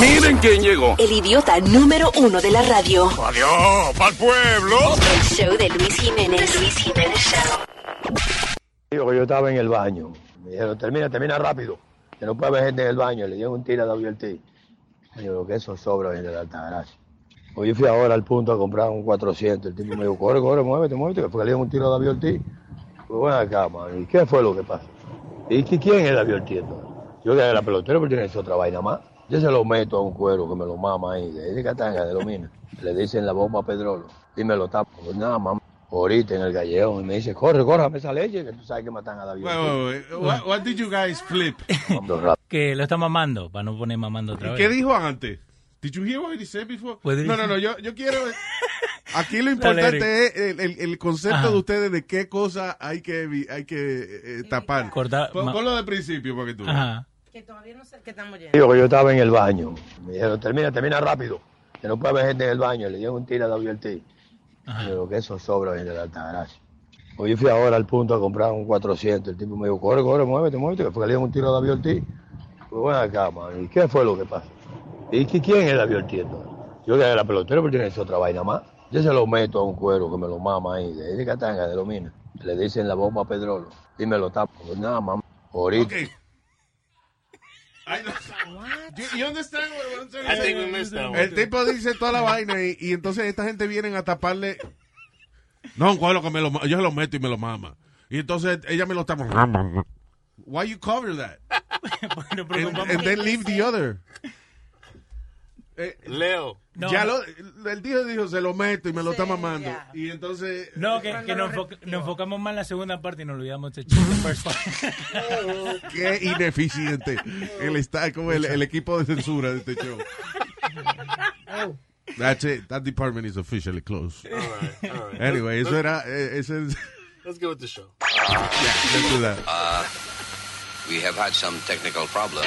Miren quién llegó. El idiota número uno de la radio. Adiós, pa'l pueblo. El show de Luis Jiménez. Luis Jiménez Show. Digo que yo estaba en el baño. Me dijeron, termina, termina rápido. Que no puede haber gente en el baño. Le dieron un tiro a WLT. Y yo, que eso sobra en la Altagracia. Pues yo fui ahora al punto a comprar un 400. El tipo me dijo, corre, corre, muévete, muévete. Porque le dieron un tiro a WLT. Pues bueno, acá, man. ¿Y qué fue lo que pasó? ¿Y quién es WLT entonces? Yo que era pelotero, pero tiene esa otra vaina más. Yo se lo meto a un cuero que me lo mama ahí, de, Catanga, de Lomina. Le dicen la bomba a Pedrolo. Y me lo tapa. Pues nada, mamá. Ahorita en el gallego. Y me dice, corre, corre, esa leche, que tú sabes que matan a David. Wait, wait, wait. What, what did you guys flip? Que lo está mamando, para no poner mamando otra ¿Y vez. qué dijo antes? Did you hear what he said before? No, no, no, yo, yo quiero... Aquí lo importante es el, el- el concepto Ajá. de ustedes de qué cosa hay que, hay que eh, tapar. Cortar- Pon- Ponlo de principio para que tú Ajá. Que todavía no sé qué estamos yendo. Digo que yo estaba en el baño. Me dijeron, termina, termina rápido. Que no puede haber gente en el baño. Le dieron un tiro a WLT. Digo que eso sobra en la Altagracia. Pues yo fui ahora al punto a comprar un 400. El tipo me dijo, corre, corre, muévete, muévete. Que fue que le dieron un tiro a WLT. Pues bueno, acá, man. ¿Y qué fue lo que pasó? ¿Y qué- quién es WLT entonces? Yo que era pelotero, pero tiene esa otra vaina más. Yo se lo meto a un cuero que me lo mama ahí, de, de Catanga, de Lomina. Le dicen la bomba a Pedrolo. Y me lo tapa. Pues nada, mamá. Ahorita you understand what I'm saying? I think we missed that one. El tipo dice toda la vaina y, y entonces esta gente viene a taparle. No, cuero que me lo, yo se lo meto y me lo mama. Y entonces ella me lo tapa. Why you cover that? and, and then leave the other. Eh, Leo. ya lo, el tío dijo, se lo meto y me lo está mamando. Y entonces... No, que, que nos, enfoca- nos enfocamos más en la segunda parte y nos olvidamos de first part. Qué ineficiente. El está como el, el equipo de censura de este show. That's it. That department is officially closed. All right, all right. Anyway, eso era... eh, ese es- Let's go with the show. let's do that. Uh, we have had some technical problems.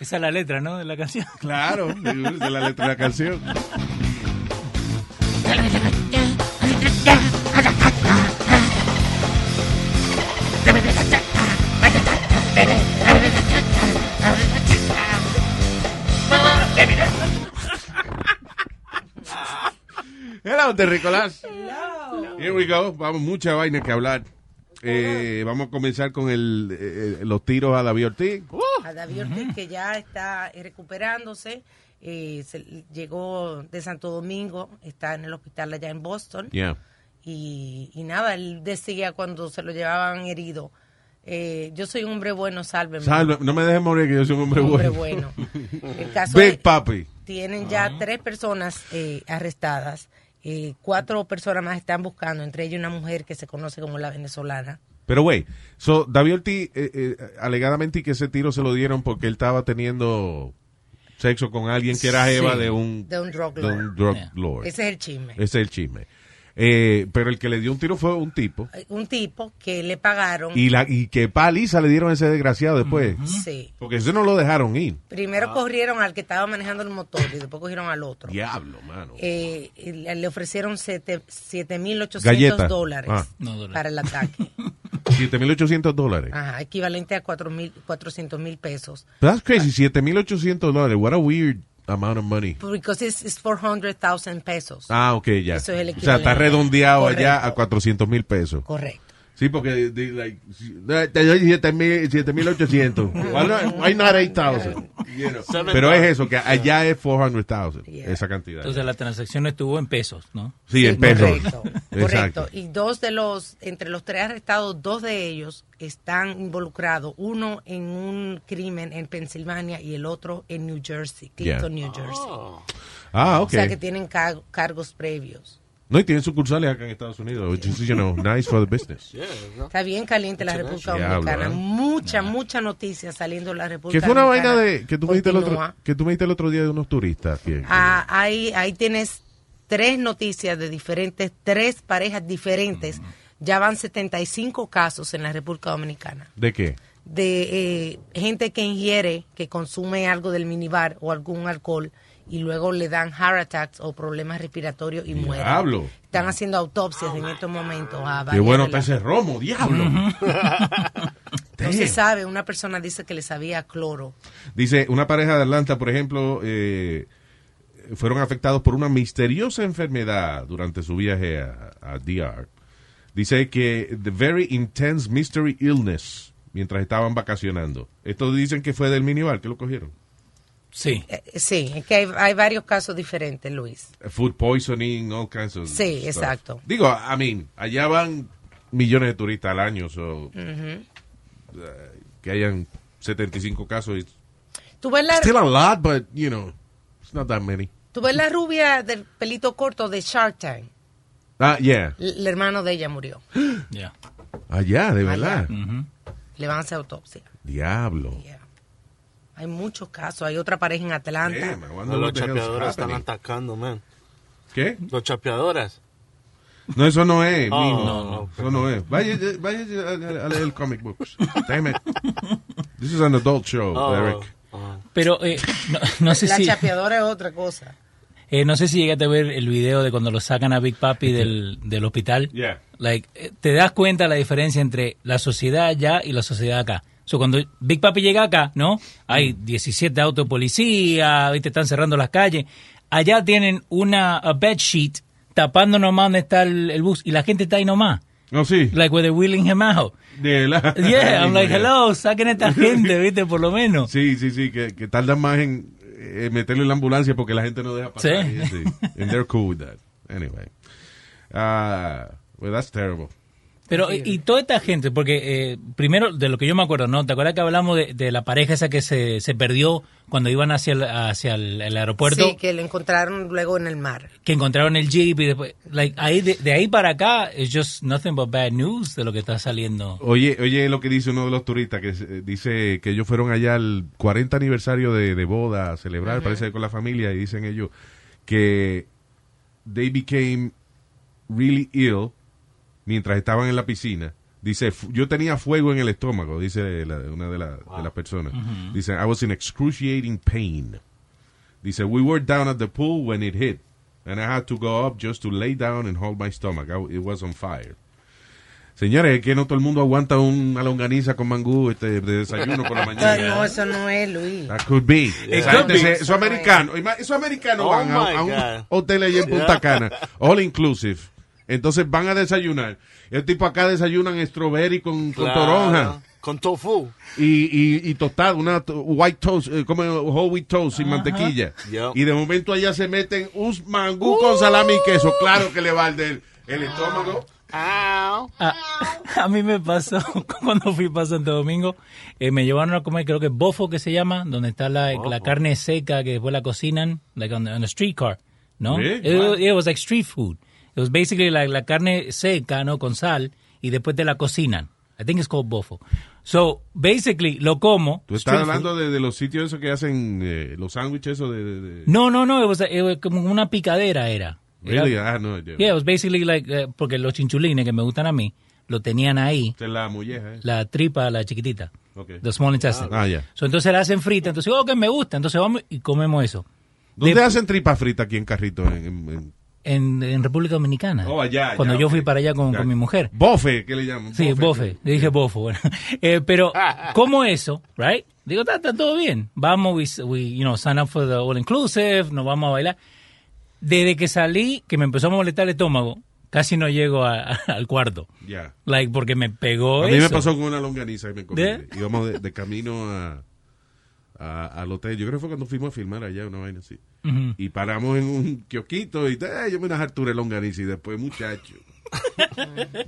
Esa es la letra, ¿no? De la canción. Claro, de la letra de la canción. Hello, Terricolas. Here we go. Vamos, mucha vaina que hablar. Eh, vamos a comenzar con el, eh, los tiros a David Ortiz. A David Ortiz, que ya está eh, recuperándose. eh, se- llegó de Santo Domingo, está en el hospital allá en Boston. Yeah. Y, y nada, él decía cuando se lo llevaban herido, eh, yo soy un hombre bueno, sálveme. Salve, no me dejes morir que yo soy un hombre, Hombre bueno. bueno. El caso Big es- Papi. Tienen ya tres personas eh, arrestadas. Eh, cuatro personas más están buscando, entre ellas una mujer que se conoce como la venezolana. Pero, güey, so, David Ortiz, eh, eh, alegadamente que ese tiro se lo dieron porque él estaba teniendo sexo con alguien que era Eva Sí. de un, De un drug de lord. un drug Yeah. lord. Ese es el chisme. Ese es el chisme. Eh, pero el que le dio un tiro fue un tipo. Un tipo que le pagaron. Y, la, y que paliza le dieron a ese desgraciado después. Sí. Porque ese no lo dejaron ir. Ah. Primero corrieron al que estaba manejando el motor y después cogieron al otro. Diablo, mano. Eh, y le ofrecieron siete- 7.800 Galleta. dólares Ah. para el ataque. 7.800 dólares. Ajá, equivalente a 4.400 mil pesos. That's crazy. 7.800 dólares. What a weird amount of money. Because it's, it's 400,000 pesos. Ah, ok, ya. Eso es el o sea, está equivalente. redondeado allá Correcto. a 400 mil pesos. Correcto. Sí, porque de- like, eh, te doy 7,000 7,800. Why not, why not 8,000? You know. Seven Pero es eso, que allá es 400,000, esa cantidad. Entonces la transacción estuvo en pesos, ¿no? Sí, en pesos. Correcto. Exacto. Correcto. Y dos de los, entre los tres arrestados, dos de ellos están involucrados. Uno en un crimen en Pensilvania y el otro en New Jersey, Clinton, Yeah. New Jersey. Ah, ok. O sea que tienen car- cargos previos. No, y tienen sucursales acá en Estados Unidos, which is, you know, nice for the business. Yeah, no? Está bien caliente la República Dominicana. ¿eh? Mucha, mucha noticia saliendo de la República Que fue una vaina Dominicana. de que tú me dijiste el otro que tú me el otro día de unos turistas. que- Ah, ahí, ahí tienes tres noticias de diferentes, tres parejas diferentes. Ya van 75 casos en la República Dominicana ¿De qué? de eh, gente que ingiere, que consume algo del minibar o algún alcohol y luego le dan heart attacks o problemas respiratorios y mueren. Diablo. Están haciendo autopsias en estos momentos. a Qué bueno está ese romo, diablo. No se sabe, una persona dice que le sabía cloro. Dice, una pareja de Atlanta, por ejemplo, eh, fueron afectados por una misteriosa enfermedad durante su viaje a, a DR. Dice que the very intense mystery illness mientras estaban vacacionando. Esto dicen que fue del minibar, que lo cogieron. Sí. Eh, sí, es que hay, hay varios casos diferentes, Luis. Food poisoning, all kinds of Sí, stuff. exacto. Digo, I mean, allá van millones de turistas al año, so, Ujú. que hayan 75 casos. ¿Tú ves, la, still a lot, but, you know, it's not that many. tú ves la rubia del pelito corto de Shark Tank. Ah, yeah. L- El hermano de ella murió. Ya. Allá, de verdad. Le van a hacer autopsia. Diablo. Hay muchos casos. Hay otra pareja en Atlanta. No, los chapeadores están atacando, man. ¿Qué? Los chapeadores. No, eso no es, Oh, mijo. no, no, eso no es. Vaya, vaya a, a- a leer el comic books. Damn it. This is an adult show, Oh, Eric. Pero eh, no, no sé la si chapeadora es otra cosa. eh, no sé si llegaste a ver el video de cuando lo sacan a Big Papi del, del hospital. Yeah. Like, eh, te das cuenta la diferencia entre la sociedad allá y la sociedad acá. So, cuando Big Papi llega acá, ¿no? Hay 17 autos policía, ¿viste? están cerrando las calles. Allá tienen una bed sheet tapando nomás donde está el, el bus y la gente está ahí nomás. No, sí. Like where they're wheeling him out. De la... Yeah, I'm like, hello, saquen a esta gente, ¿viste? Por lo menos. Sí, sí, sí, que, que tardan más en eh, meterlo en la ambulancia porque la gente no deja pasar. Sí. Y, sí. And they're cool with that. Anyway. Ah, well, that's terrible. Pero, y, y toda esta gente, porque eh, primero, de lo que yo me acuerdo, ¿no? ¿Te acuerdas que hablamos de, de la pareja esa que se, se perdió cuando iban hacia el, hacia el, el aeropuerto? Sí, que lo encontraron luego en el mar. Que encontraron el jeep y después, like, ahí, de, de ahí para acá, es just nothing but bad news de lo que está saliendo. Oye, oye lo que dice uno de los turistas, que eh, dice que ellos fueron allá al 40 aniversario de, de boda a celebrar, Ujú. parece que con la familia, y dicen ellos que they became really ill mientras estaban en la piscina. Dice, "Fu- yo tenía fuego en el estómago, dice la- una de, la- de las personas. Dice, I was in excruciating pain. Dice, we were down at the pool when it hit, and I had to go up just to lay down and hold my stomach. I- it was on fire. Señores, es que no todo el mundo aguanta una longaniza con mangú este, de desayuno por la mañana. no, eso no es, Luis. That could be. It could be. Esos americanos, ima- esos americanos Oh van a, un hotel allí en Punta Yeah. Cana, all inclusive. Entonces van a desayunar. El tipo acá desayunan strawberry con, con toronja. Con tofu. Y, y, y tostado, una to- white toast, eh, como whole wheat toast sin mantequilla. Yep. Y de momento allá se meten un mangú con salami y queso. Claro que le va el del el estómago. A, a mí me pasó cuando fui para Santo Domingo, eh, me llevaron a comer, creo que bofo que se llama, donde está la, la carne seca que después la cocinan, like on, the- on streetcar, ¿no? Really? It, Wow. it was like street food. It was basically like la carne seca, ¿no? Con sal, y después te la cocinan. I think it's called bofo. So, basically, lo como. Tú estás hablando de, de los sitios esos que hacen eh, los sándwiches esos de... de- de- No, no, no, it was, it was como una picadera era. Era- Really? Ah, no, Yeah, it was basically like, eh, porque los chinchulines que me gustan a mí, lo tenían ahí. Es la molleja. eh. La tripa, la chiquitita. Ok. The small intestine. Ah, ya. So, entonces la hacen frita. Entonces, oh, que me gusta. Entonces vamos y comemos eso. ¿Dónde De- hacen tripa frita aquí en Carrito? En, en- en- En, en República Dominicana. Oh, allá, allá, Cuando yo fui para allá con, con mi mujer. Bofe, ¿qué le llaman? Sí, bofe. Le dije bofo. Bueno. Eh, pero, como eso, right? Digo, está, todo bien. Vamos, we, we, you know, sign up for the all inclusive, nos vamos a bailar. Desde que salí, que me empezó a molestar el estómago, casi no llego a- a- al cuarto. Ya. Like, porque me pegó A mí me pasó con una longaniza que me comí. ¿De? Íbamos de, de camino a, a- al hotel. Yo creo que fue cuando fuimos a filmar allá, una vaina así. Y paramos en un kiosquito y eh, yo me unas Artura de longaniza y después, muchacho.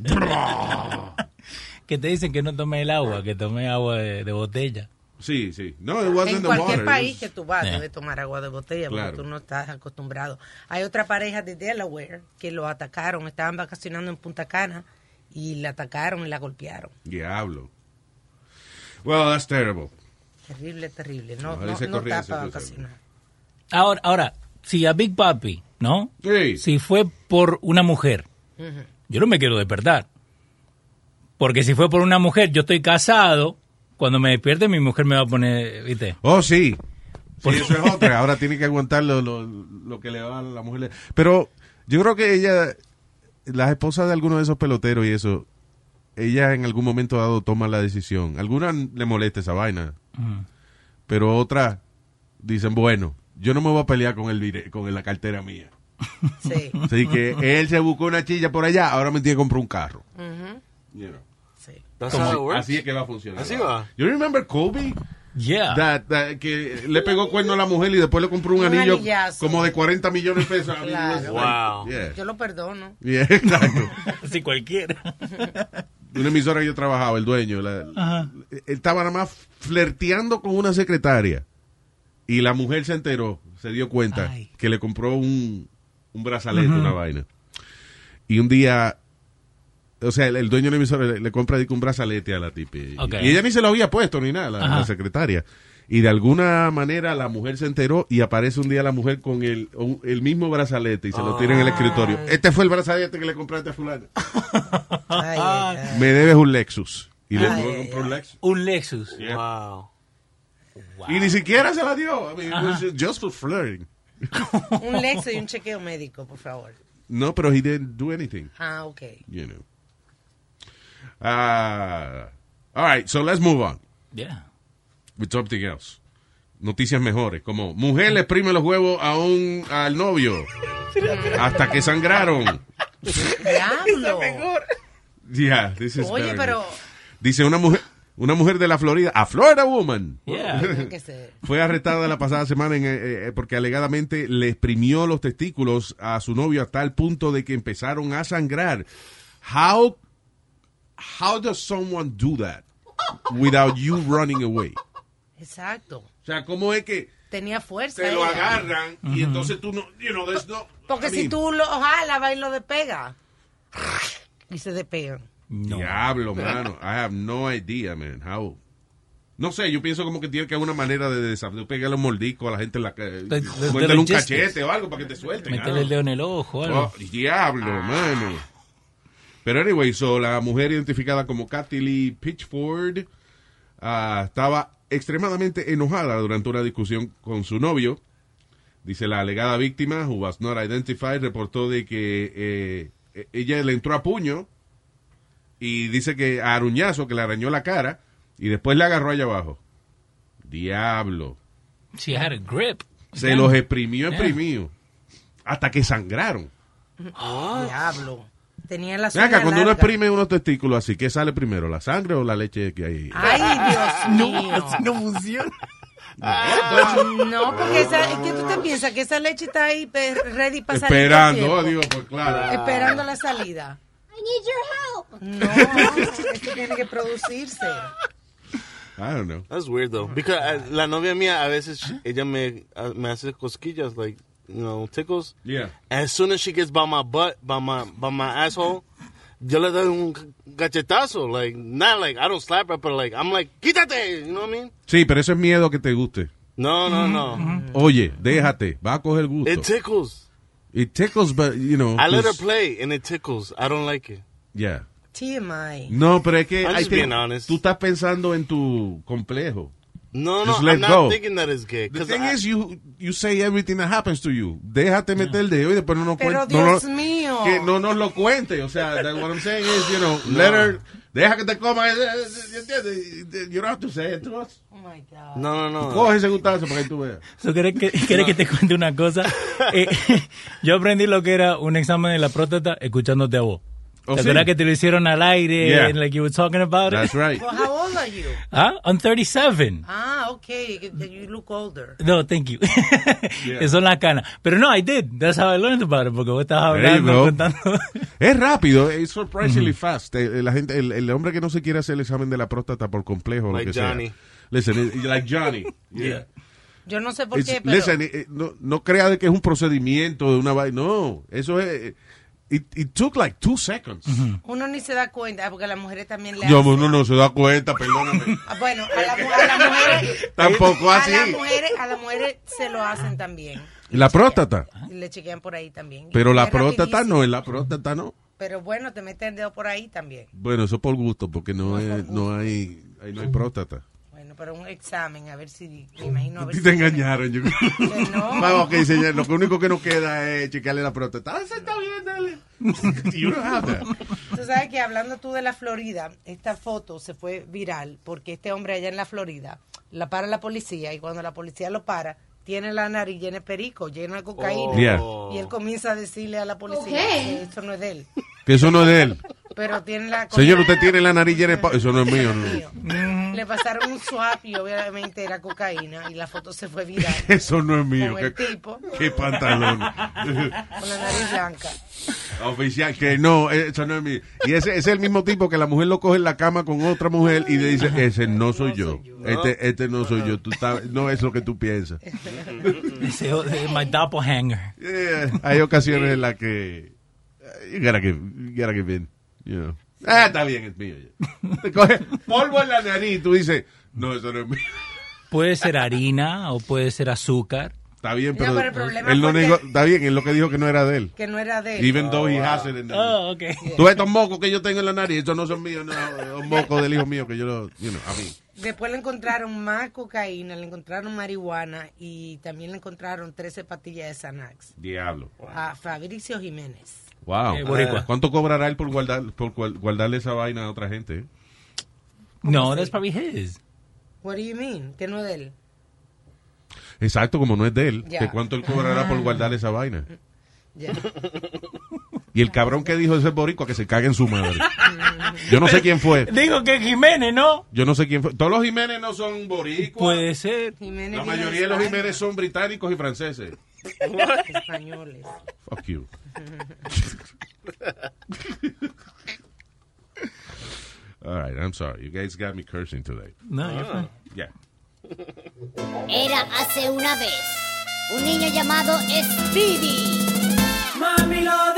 que te dicen que no tome el agua, que tome agua de, de botella. Sí, sí. No, it wasn't En the cualquier water. país was- que tú vas, Yeah. debes tomar agua de botella Claro. porque tú no estás acostumbrado. Hay otra pareja de Delaware que lo atacaron, estaban vacacionando en Punta Cana y la atacaron y la golpearon. Diablo. Well, that's terrible. Terrible, terrible. No, no, no ese crucero. vacacionar. Ahora, ahora, si a Big Papi, ¿no? Sí. Si fue por una mujer, yo no me quiero despertar. Porque si fue por una mujer, yo estoy casado, cuando me despierte mi mujer me va a poner, ¿viste? Oh, sí. Sí, eso es otra. Ahora tiene que aguantar lo, lo, lo que le va a la mujer. Pero yo creo que ella, las esposas de algunos de esos peloteros y eso, ella en algún momento dado toma la decisión. Algunas le molesta esa vaina, pero otras dicen, bueno, yo no me voy a pelear con el con la cartera mía. Sí. Así que él se buscó una chilla por allá, ahora me tiene que comprar un carro. Ujú, You know. sí. Como- así es que va a funcionar. Así va. You remember Kobe? Yeah. That- that- que le pegó cuerno a la mujer y después le compró un, Un anillo anillazo. como de 40 millones de pesos. Claro. Wow. yeah. Yo lo perdono. Yeah, exacto. Si cualquiera. Una emisora que yo trabajaba, el dueño, la- él estaba nada más flirteando con una secretaria y la mujer se enteró, se dio cuenta Ay. que le compró un, un brazalete, una vaina. Y un día, o sea, el, el dueño de la emisora le, le compra un brazalete a la tipi. Y ella ni se lo había puesto ni nada, la, secretaria. Y de alguna manera la mujer se enteró y aparece un día la mujer con el, un- el mismo brazalete y se lo tira en el escritorio. Este fue el brazalete que le compraste a fulano. Ay, ay. Me debes un Lexus. Y le Ay, ay, comprar un Lexus. Un Lexus. Wow. Y ni siquiera se la dio. I mean, it was just for flirting. Un Lexo y un chequeo médico, por favor. No, pero he didn't do anything, Ah, ok. you know. Ah, all right, so let's move on Yeah. with something else. Noticias mejores, como mujer le exprime los huevos a un al novio hasta que sangraron. Diablo. Yeah, this is Oye, pero. Dice una mujer, una mujer de la Florida, a Florida Woman. Yeah. Fue arrestada la pasada semana en, eh, eh, porque alegadamente le exprimió los testículos a su novio hasta el punto de que empezaron a sangrar. How, how does someone do that without you running away? Exacto. O sea, ¿cómo es que Tenía fuerza. te lo ella. agarran y entonces tú no, you know, no... Porque I si tú lo jalas, va y lo despega. Y se despegan. Diablo, mano. I have no idea, man. How... No sé, yo pienso como que tiene que haber una manera de, desa- de pegarle un mordisco a la gente en la que... Muérdele un cachete o algo para que te suelten. Meterle don't el dedo en el ojo. algo. Oh, diablo, mano. Pero anyway, so la mujer identificada como Kathy Lee Pitchford ah, estaba extremadamente enojada durante una discusión con su novio. Dice la alegada víctima, who was not identified, reportó de que eh, eh, ella le entró a puño y dice que a aruñazo, que le arañó la cara y después le agarró allá abajo. Diablo. She had a grip. Se los exprimió, exprimió. Hasta que sangraron. Diablo. Tenía la acá, cuando uno exprime unos testículos así, ¿qué sale primero? ¿La sangre o la leche que hay? Ay, Dios mío. no funciona. No, porque esa, ¿qué tú te piensas? Que esa leche está ahí ready para salir. Esperando, oh, digo, pues claro. Esperando la salida. No, esto tiene que producirse. I don't know. That's weird though. Because uh, la novia mía a veces she- ella me uh, me hace cosquillas like you know tickles. Yeah. As soon as she gets by my butt, by my by my asshole, yo le doy un gachetazo. Like not like I don't slap her, but like I'm like quítate. You know what I mean? Sí, pero eso es miedo que te guste. No, no, no. Oye, déjate, va a coger gusto. It tickles. It tickles, but, you know. I let her play and it tickles. I don't like it. Yeah. TMI. No, pero es que I'm just being honest. tú estás pensando en tu complejo. No, no, Just let I'm not go. thinking that it's gay. The thing I- is, you, you say everything that happens to you. Déjate meter el dedo y después no nos Pero cuente. no Dios nos- mío. Que no nos lo cuente. O sea, that what I'm saying is, you know, let her, deja que te coma. eh, eh, ¿Entiendes? You don't have to say it to us. Oh my God. no, no, no. Coge ese gustazo para que tú veas. So, ¿quieres, que, te cuente una cosa? Eh, yo aprendí lo que era un examen de la próstata escuchándote a vos. Oh, ¿Te sí? que te lo hicieron al aire? Yeah. and, like you were talking about That's it? right. Well, how old are you? Ah, I'm 37. Ah, okay. You- look older. No, thank you. Eso son las canas. Pero no, I did. That's how I learned about it. Porque vos estabas There you hablando, go. contando. Es rápido, es surprisingly fast. Eh, La gente, el, el hombre que no se quiere hacer el examen de la próstata por complejo, o lo Like que sea. Johnny. Listen, it- like Johnny. Yeah. Yo no sé por It's- qué, pero listen, eh, eh, no, no crea de que es un procedimiento de una vaina. No, eso es. It, it took like two seconds. uno ni se da cuenta, porque a las mujeres también le Yo, hacen. uno no se da cuenta, perdóname. Ah, Bueno, a, la a las mujeres... Tampoco a así. las mujeres, a las mujeres se lo hacen también. Y la próstata. Y le chequean por ahí también. Pero la próstata rapidísimo. no, en la próstata no. Pero bueno, te meten el dedo por ahí también. Bueno, eso por gusto, porque no, hay, no hay, ahí no hay próstata. Pero un examen, a ver si, me imagino, a ver si te engañaron. Yo... Que no. Vamos, ok, señor. Lo único que nos queda es chequearle la próstata. Ah, se está bien, dale. You don't have that. Tú sabes que hablando tú de la Florida, esta foto se fue viral porque este hombre allá en la Florida la para la policía y cuando la policía lo para, tiene la nariz llena de perico, llena de cocaína. Yeah. Y él comienza a decirle a la policía Ok. que esto no es de él. Que eso no es de él. Pero tiene la Señor, usted tiene la nariz llena de pa- Eso no es mío, no. Le pasaron un swap y obviamente era cocaína y la foto se fue viral. Eso no es mío. Con el ¿Qué, tipo. qué pantalón. Con la nariz blanca. Oficial, que no, eso no es mío. Y ese, ese es el mismo tipo que la mujer lo coge en la cama con otra mujer y le dice, ese no soy yo. Este, este no soy yo. Tú estás- no es lo que tú piensas. Ese es my doppelganger. Yeah, Hay ocasiones en las que you gotta give, you gotta give in, you know. Ah, está bien, es mío. Te coge polvo en la nariz y tú dices, no, eso no es mío. Puede ser harina o puede ser azúcar. Está bien, No, pero, pero el problema él no negó, está bien, él lo que dijo que no era de él. Que no era de él. Even though he has it in the- Oh, ok. Tú estos mocos que yo tengo en la nariz, estos no son míos, no, es un moco del hijo mío que yo lo, you know, a mí. Después le encontraron más cocaína, le encontraron marihuana y también le encontraron 13 pastillas de Xanax Diablo. a Fabricio Jiménez. Wow. Eh, boricua. ¿Cuánto cobrará él por guardar, por guardarle esa vaina a otra gente? No, that's probably his. What do you mean? Que no es de él. Exacto, como no es de él, que cuánto él cobrará por guardarle esa vaina. Ya. Y el cabrón que dijo ese boricua que se cague en su madre. Yo no sé quién fue. Digo que Jiménez, ¿no? Yo no sé quién fue. Todos los Jiménez no son boricuas. Puede ser. Jiménez La mayoría de los. Jiménez son británicos y franceses. Españoles. Fuck you. All right, I'm sorry. You guys got me cursing today. No, you're fine. Yeah. Era hace una vez un niño llamado Speedy. Mami lo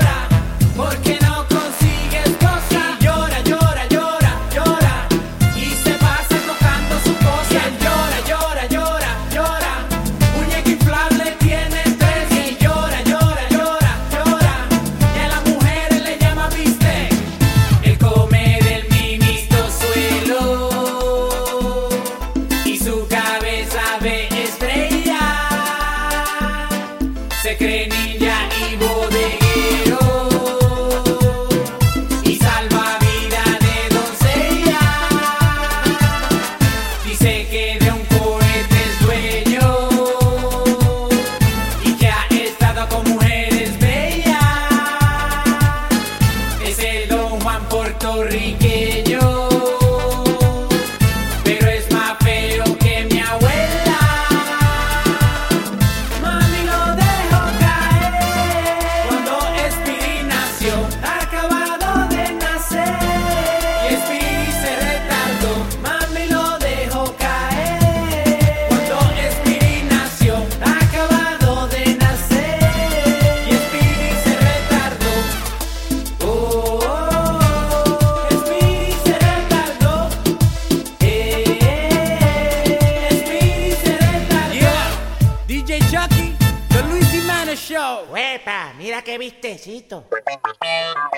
Mira qué vistecito.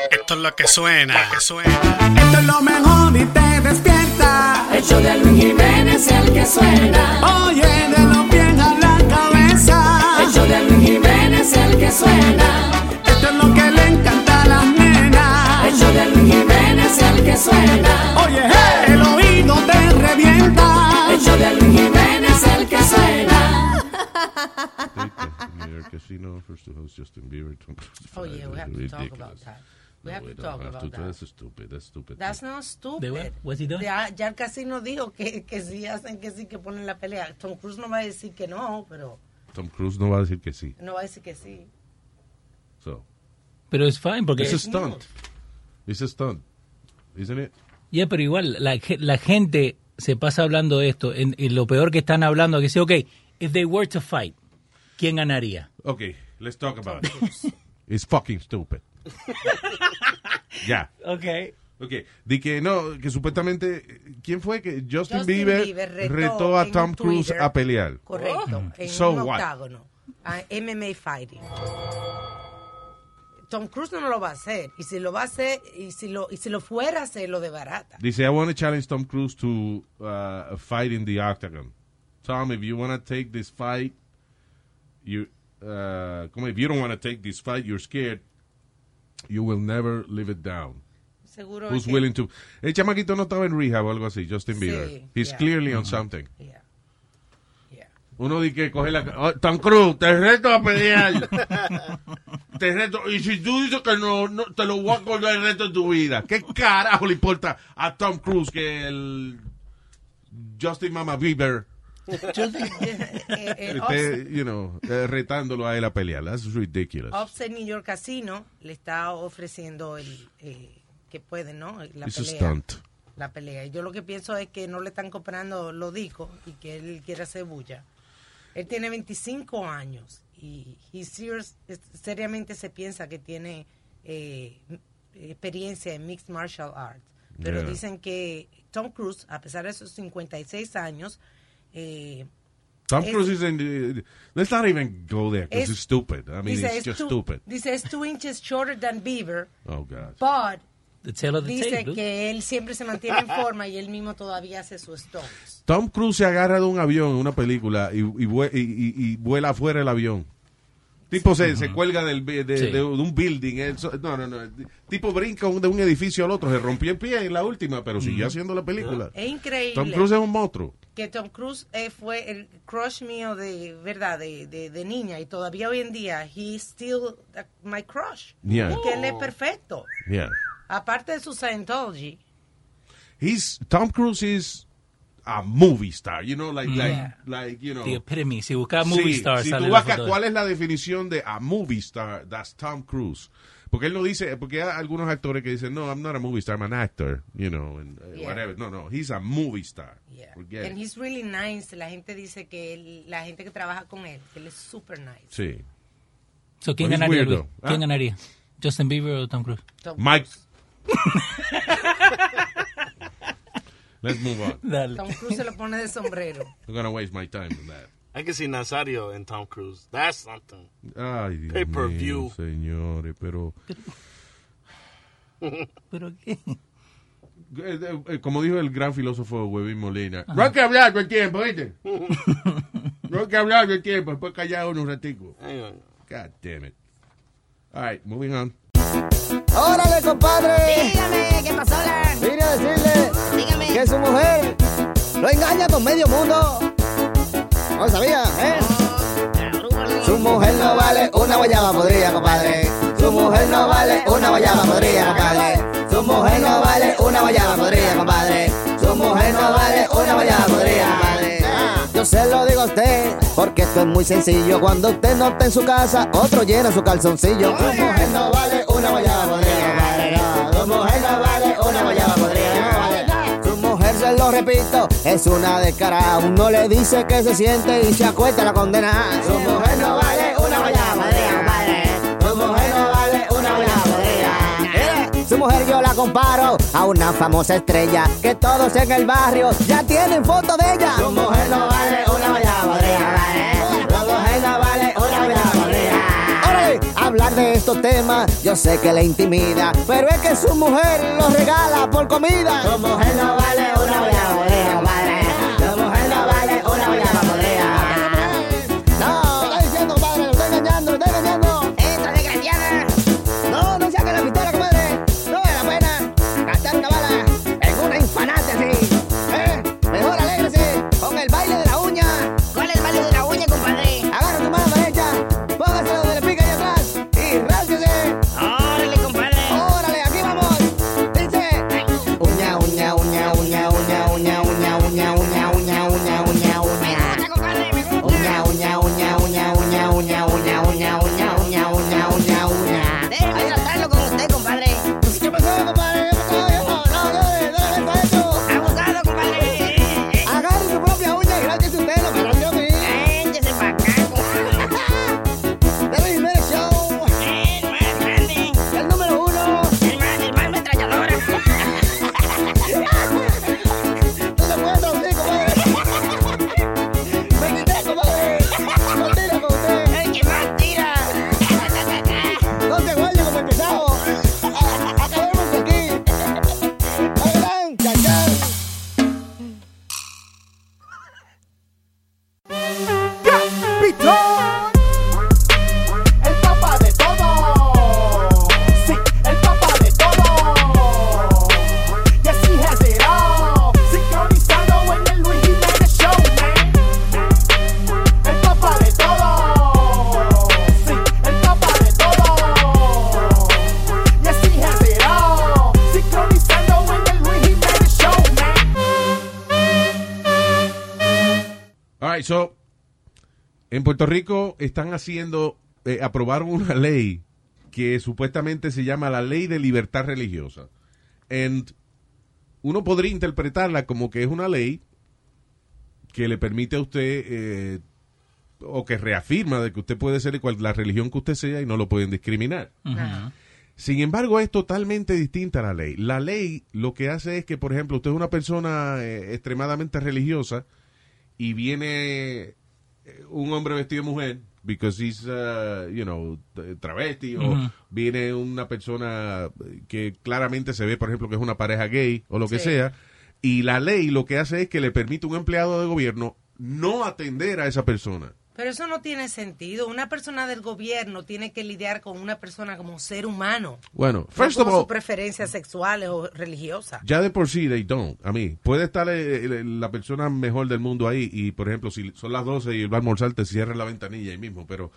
Esto es lo que suena, que suena. Esto es lo mejor y te despierta. El show de Luis Jiménez el que suena. Oye, de los pies a la cabeza. El show de Luis Jiménez es el que suena. Esto es lo que le encanta a las nenas. El show de Luis Jiménez es el que suena. Oye, Casino offers to host Justin Bieber. Oh, yeah, we have to talk about that. We No, have we to talk have about to. that. That's stupid. That's stupid. That's not stupid. What's he doing? Ya, ya el casino dijo que, que sí hacen que sí, que ponen la pelea. Tom Cruise no va a decir que no, pero Tom Cruise no va a decir que sí. no va a decir que sí. So, Pero es fine porque... it's a stunt. It's a stunt. Isn't it? Ya, pero igual, la, la gente se pasa hablando de esto. En, en lo peor que están hablando, que dice, ok, if they were to fight, ¿quién ganaría? Okay, let's talk about it. It's fucking stupid. Ya. Ok. Ok, di que no, que supuestamente, ¿quién fue que Justin, Justin Bieber, Bieber retó, retó a Tom Cruise Twitter. a pelear? Correcto, en So un what? octágono. a MMA fighting. Tom Cruise no lo va a hacer. Y si lo va a hacer, y si lo, y si lo fuera a hacer, lo de barata. Dice, I want to challenge Tom Cruise to uh, fight in the octagon. Tom, if you want to take this fight, you, uh, como if you don't want to take this fight, you're scared, you will never live it down. Seguro Who's que- willing to... El chamaquito no estaba en rehab o algo así, Justin Sí, Bieber. He's yeah. clearly on something. Yeah. Uno dice que coge la... Oh, Tom Cruise, te reto a pelear. te reto. Y si tú dices que no, no, te lo voy a acordar el resto de tu vida. ¿Qué carajo le importa a Tom Cruise que el Justin Mama Bieber Eh, eh, esté, you know, eh, retándolo a él a pelear? That's ridiculous. Offset New York Casino le está ofreciendo el eh, que puede, ¿no? La It's a pelea. stunt. La pelea. Yo lo que pienso es que no le están comprando los discos y que él quiere hacer bulla. Él tiene 25 años y, y serious- seriamente se piensa que tiene eh, experiencia en Mixed Martial Arts. Pero Yeah. dicen que Tom Cruise, a pesar de sus 56 años, eh, Tom es- Cruise is in the, Let's not even go there because Es- it's stupid. I mean, dice, it's es just two- stupid. Dice, es two inches shorter than Bieber, Oh, God. but The tale of the dice que él siempre se mantiene en forma y él mismo todavía hace sus stunts. Tom Cruise se agarra de un avión en una película y, y, vue- y- y- y vuela afuera del avión. Tipo se, se cuelga del, de, Sí. de- de un building. eso- no, no, no. Tipo brinca un- de un edificio al otro. Se rompió el pie en la última, pero siguió haciendo la película. Es increíble. Tom Cruise es un monstruo. que Tom Cruise eh, fue el crush mío de verdad de, de, de niña y todavía hoy en día he's still the- my crush Yeah. porque él es perfecto Yeah. aparte de su Scientology He's, Tom Cruise is a movie star. You know, like, Yeah. like, like, you know. The epitome. Si buscas movie Sí, star, si sale tú buscas cuál es la definición de a movie star, that's Tom Cruise. Porque él no dice, porque hay algunos actores que dicen, no, I'm not a movie star, I'm an actor, you know, and uh, Yeah. whatever. No, no, he's a movie star. Forget and it. he's really nice la gente dice que él- la gente que trabaja con él que él es super nice Sí. So, ¿Quién ganaría, Luis? ¿Quién Ah. ganaría? ¿Justin Bieber o Tom Cruise? Tom Mike. Let's move on. Dale. Tom Cruise se lo pone de sombrero I'm gonna waste my time on that. I can see Nazario and Tom Cruise. That's something. Ay, Dios Pay-per-view. mío, señores, pero... ¿Pero qué? Eh, eh, eh, Como dijo el gran filósofo Webin Molina, no hay que hablar todo el tiempo, ¿viste? no hay que hablar todo el tiempo, después callar uno un ratico. God damn it. All right, moving on. ¡Órale, compadre! Dígame, ¿qué pasó, la? Vine a decirle Dígame. que su mujer lo engaña con medio mundo. No sabía, ¿eh? Su mujer no vale una guayaba podrida, compadre. Su mujer no vale una guayaba podrida, compadre. Su mujer no vale una guayaba podrida, compadre. Su mujer no vale una guayaba podrida, compadre. Yo se lo digo a usted, porque esto es muy sencillo. Cuando usted no está en su casa, otro llena su calzoncillo. Su mujer no vale una guayaba podrida, compadre. No, su mujer no vale una guayaba podrida, no vale. Su mujer, se lo repito, es una descarada. Uno le dice que se siente y se acuesta la condena. Su mujer no vale mujer yo la comparo a una famosa estrella que todos en el barrio ya tienen foto de ella. Su mujer no vale una mujer no vale una guayaba podrida. estos temas, yo sé que le intimida, pero es que su mujer lo regala por comida. Su mujer no vale una Puerto Rico están haciendo, eh, aprobaron una ley que supuestamente se llama la Ley de Libertad Religiosa. And uno podría interpretarla como que es una ley que le permite a usted, eh, o que reafirma de que usted puede ser de cual, la religión que usted sea y no lo pueden discriminar. Sin embargo, es totalmente distinta a la ley. La ley lo que hace es que, por ejemplo, usted es una persona eh, extremadamente religiosa y viene un hombre vestido de mujer, because he's, uh, you know, travesti, o viene una persona que claramente se ve, por ejemplo, que es una pareja gay o lo que Sí. sea, y la ley lo que hace es que le permite a un empleado de gobierno no atender a esa persona. Pero eso no tiene sentido. Una persona del gobierno tiene que lidiar con una persona como ser humano. Bueno, no first of como all, sus preferencias sexuales o religiosas. ya de por sí, they don't. A mí, puede estar eh, eh, la persona mejor del mundo ahí y, por ejemplo, si son las 12 y él va a almorzar, te cierra la ventanilla ahí mismo. Pero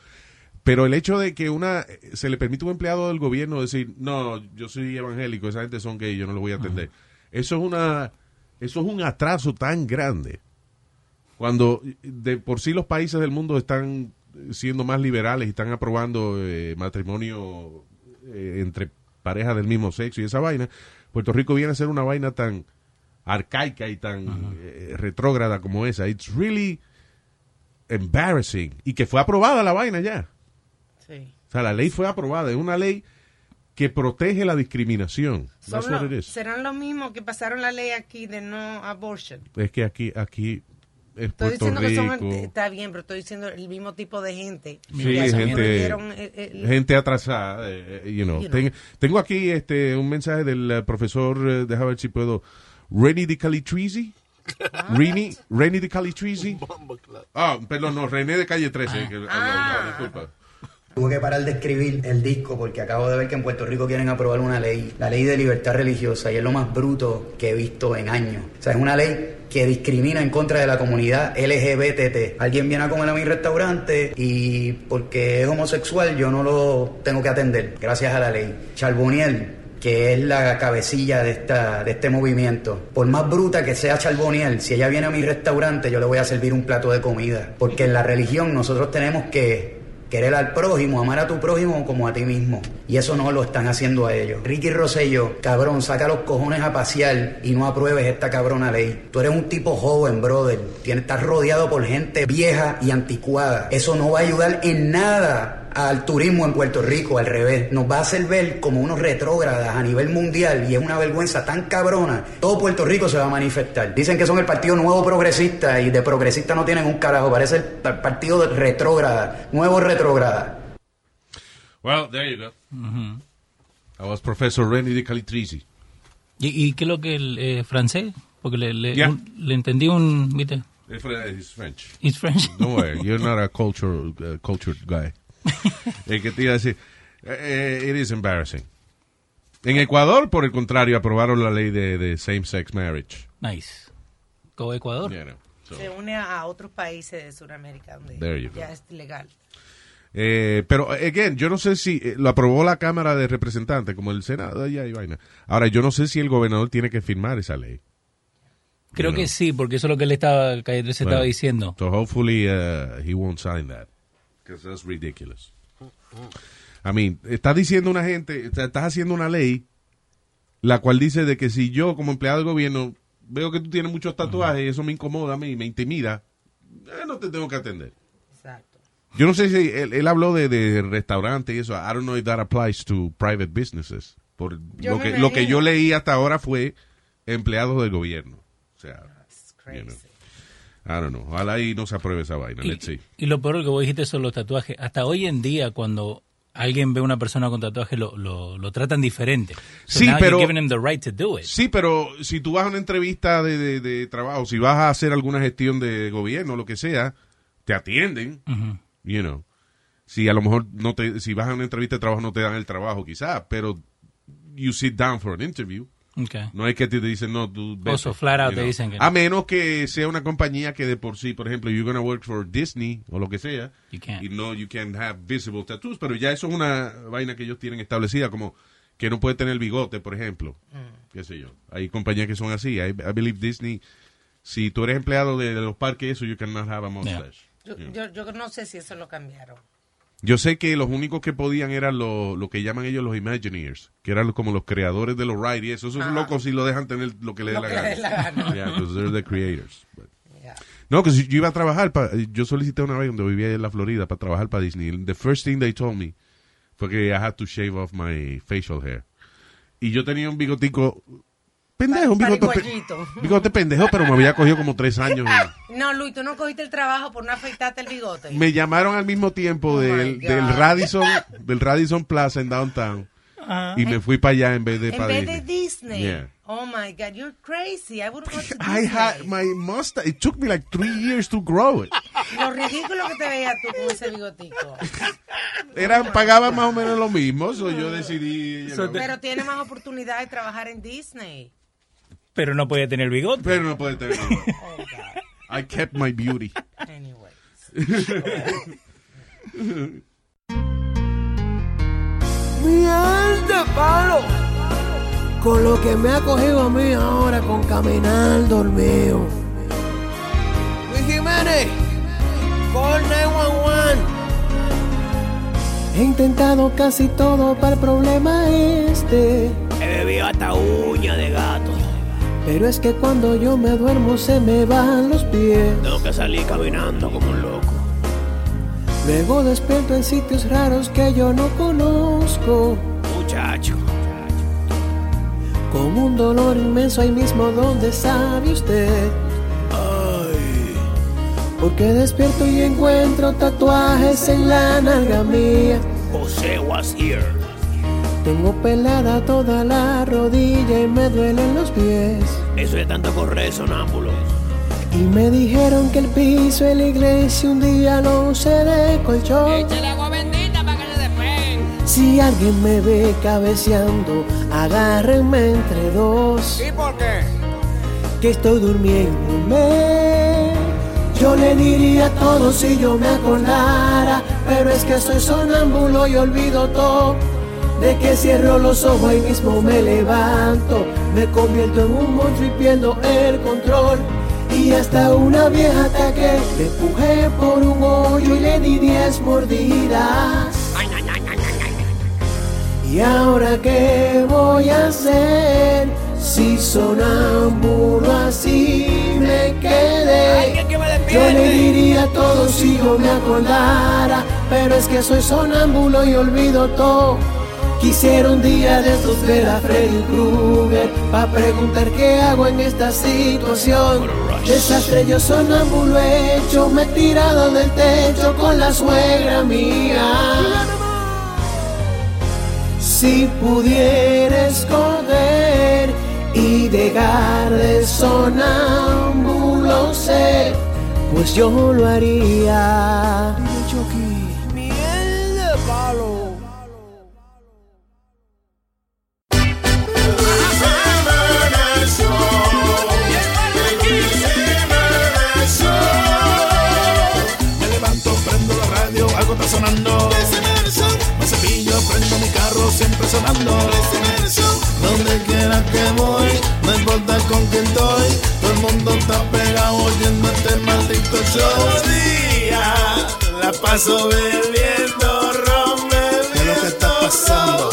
pero el hecho de que una eh, se le permite a un empleado del gobierno decir, no, yo soy evangélico, esa gente son gay, yo no lo voy a atender. Eso es una eso es un atraso tan grande. Cuando de por sí los países del mundo están siendo más liberales y están aprobando eh, matrimonio eh, entre parejas del mismo sexo y esa vaina, Puerto Rico viene a ser una vaina tan arcaica y tan eh, retrógrada como esa. It's really embarrassing. Y que fue aprobada la vaina ya. Sí. O sea, la ley fue aprobada. Es una ley que protege la discriminación. Son That's what lo- it is. serán los mismos que pasaron la ley aquí de no abortion. Es que aquí, aquí es Estoy Puerto diciendo que son, Rico. está bien, pero estoy diciendo el mismo tipo de gente. Sí, gente, prohibieron el- el- gente atrasada, eh, eh, you know. You know. Ten- tengo aquí este un mensaje del eh, profesor, eh, déjame ver si puedo, Renny de Calitrizi. Renny, Renny de Calitrizi. Ah, perdón, no, René de Calle 13. que- ah, no, disculpa. Tuve que parar de escribir el disco porque acabo de ver que en Puerto Rico quieren aprobar una ley, la ley de libertad religiosa, y es lo más bruto que he visto en años. O sea, es una ley que discrimina en contra de la comunidad LGBT. Alguien viene a comer a mi restaurante y porque es homosexual yo no lo tengo que atender, gracias a la ley. Charboniel, que es la cabecilla de, esta, de este movimiento. Por más bruta que sea Charboniel, si ella viene a mi restaurante, yo le voy a servir un plato de comida. Porque en la religión nosotros tenemos que querer al prójimo, amar a tu prójimo como a ti mismo. Y eso no lo están haciendo a ellos. Ricky Rosselló, cabrón, saca los cojones a pasear y no apruebes esta cabrona ley. Tú eres un tipo joven, brother. Tienes, estás rodeado por gente vieja y anticuada. Eso no va a ayudar en nada al turismo en Puerto Rico, al revés. Nos va a hacer ver como unos retrógradas a nivel mundial y es una vergüenza tan cabrona. Todo Puerto Rico se va a manifestar. Dicen que son el partido nuevo progresista y de progresista no tienen un carajo. Parece el pa- partido de retrógrada, nuevo retrógrada. Well, there you go. I was Professor Renny de Calitrisi. ¿Y, y qué es lo que el eh, francés? Porque le, le, Yeah. un- le entendí un, ¿viste? It's He's French. It's French. Don't worry, you're not a culture, uh, cultured guy. El que te iba a decir, eh, it is embarrassing. En Ecuador, por el contrario, aprobaron la ley de, de same-sex marriage. Nice. Go Ecuador. You know, so. Se une a otros países de Sudamérica donde There you go. ya es legal. Eh, pero, again, yo no sé si eh, lo aprobó la Cámara de Representantes, como el Senado, allá y vaina. Ahora, yo no sé si el gobernador tiene que firmar esa ley. Creo You que know. sí, porque eso es lo que él estaba, que él se estaba diciendo. So hopefully uh, he won't sign that. That's ridiculous. I mean, estás diciendo una gente, estás haciendo una ley la cual dice de que si yo como empleado del gobierno veo que tú tienes muchos tatuajes y eso me incomoda a mí, me intimida, eh, no te tengo que atender. Exacto. Yo no sé si él, él habló de, de restaurante y eso. I don't know if that applies to private businesses. Por lo que, lo que yo leí hasta ahora fue empleados del gobierno. O sea, you know. I don't know. Ojalá y no se apruebe esa vaina. Y, Let's see. y lo peor que vos dijiste son los tatuajes. Hasta hoy en día, cuando alguien ve a una persona con tatuajes, lo, lo, lo tratan diferente. So Sí, pero- right. Sí, pero si tú vas a una entrevista de, de- de trabajo, si vas a hacer alguna gestión de gobierno, lo que sea, te atienden, Ujú. you know. Si a lo mejor no te, si vas a una entrevista de trabajo no te dan el trabajo quizás, pero you sit down for an interview. Okay. No es que te dicen, no, tú vete, Oso, flat out you te know. dicen que no. A menos que sea una compañía que de por sí, por ejemplo, you're gonna work for Disney o lo que sea, You can't. y no, you can have visible tattoos, pero ya eso es una vaina que ellos tienen establecida, como que no puede tener bigote, por ejemplo. Qué sé yo. Hay compañías que son así. I, I believe Disney, si tú eres empleado de, de los parques, eso, you cannot have a mustache. Yo, yo, yo no sé si eso lo cambiaron. Yo sé que los únicos que podían eran lo, lo que llaman ellos los Imagineers, que eran como los creadores de los rides y eso. Esos Ah. locos si lo dejan tener lo que le dé la gana. Yeah, 'cause they're the creators. But- No, que si yo iba a trabajar, pa- yo solicité una vez donde vivía en la Florida para trabajar para Disney. The first thing they told me fue que I had to shave off my facial hair. Y yo tenía un bigotico pendejo, un bigote, pe- bigote pendejo, pero me había cogido como tres años. No, Luis, tú no cogiste el trabajo por no afeitarte el bigote. Me llamaron al mismo tiempo Oh del, my del. Radisson, del Radisson Plaza en downtown. Y me fui para allá en vez de en para vez de Disney. Yeah. Oh my God, you're crazy. I would go to I Disney. had my mustache. It took me like three years to grow it. Lo ridículo que te veías tú con ese bigotico. Era, pagaba más o menos lo mismo, so yo decidí. you know. Pero tiene más oportunidad de trabajar en Disney. Pero no podía tener bigote. Pero no puede tener. Oh, I kept my beauty. Mierda, palo. Con lo que me ha cogido a mí ahora con caminar dormido. Luis Jiménez, call 911. He intentado casi todo para el problema este. He bebido hasta uña de gato. Pero es que cuando yo me duermo se me van los pies. Tengo que salir caminando como un loco. Luego despierto en sitios raros que yo no conozco. Muchacho. Con un dolor inmenso ahí mismo donde sabe usted. Ay. Porque despierto y encuentro tatuajes en la nalga mía. José was here. Tengo pelada toda la rodilla y me duelen los pies. Eso es tanto correr sonámbulo. Y me dijeron que el piso de la iglesia un día lo usé de colchón. Échale agua bendita para que se despeguen. Si alguien me ve cabeceando, agárrenme entre dos. ¿Y por qué? Que estoy durmiéndome. Yo le diría todo si yo me acordara, pero es que soy sonámbulo y olvido todo. De que cierro los ojos y mismo me levanto, me convierto en un monstruo y pierdo el control. Y hasta una vieja ataque, le empujé por un hoyo y le di diez mordidas. ¿Y ahora qué voy a hacer? Si sonámbulo así me quedé. Yo le diría todo si yo me acordara, pero es que soy sonámbulo y olvido todo. Quisiera un día de estos ver a Freddy Krueger Pa' preguntar qué hago en esta situación Desastre yo sonámbulo hecho Me he tirado del techo con la suegra mía Si pudiera escoger y dejar de sonámbulo ser, pues yo lo haría. Paso bebiendo ron, ¿Qué es lo que está pasando?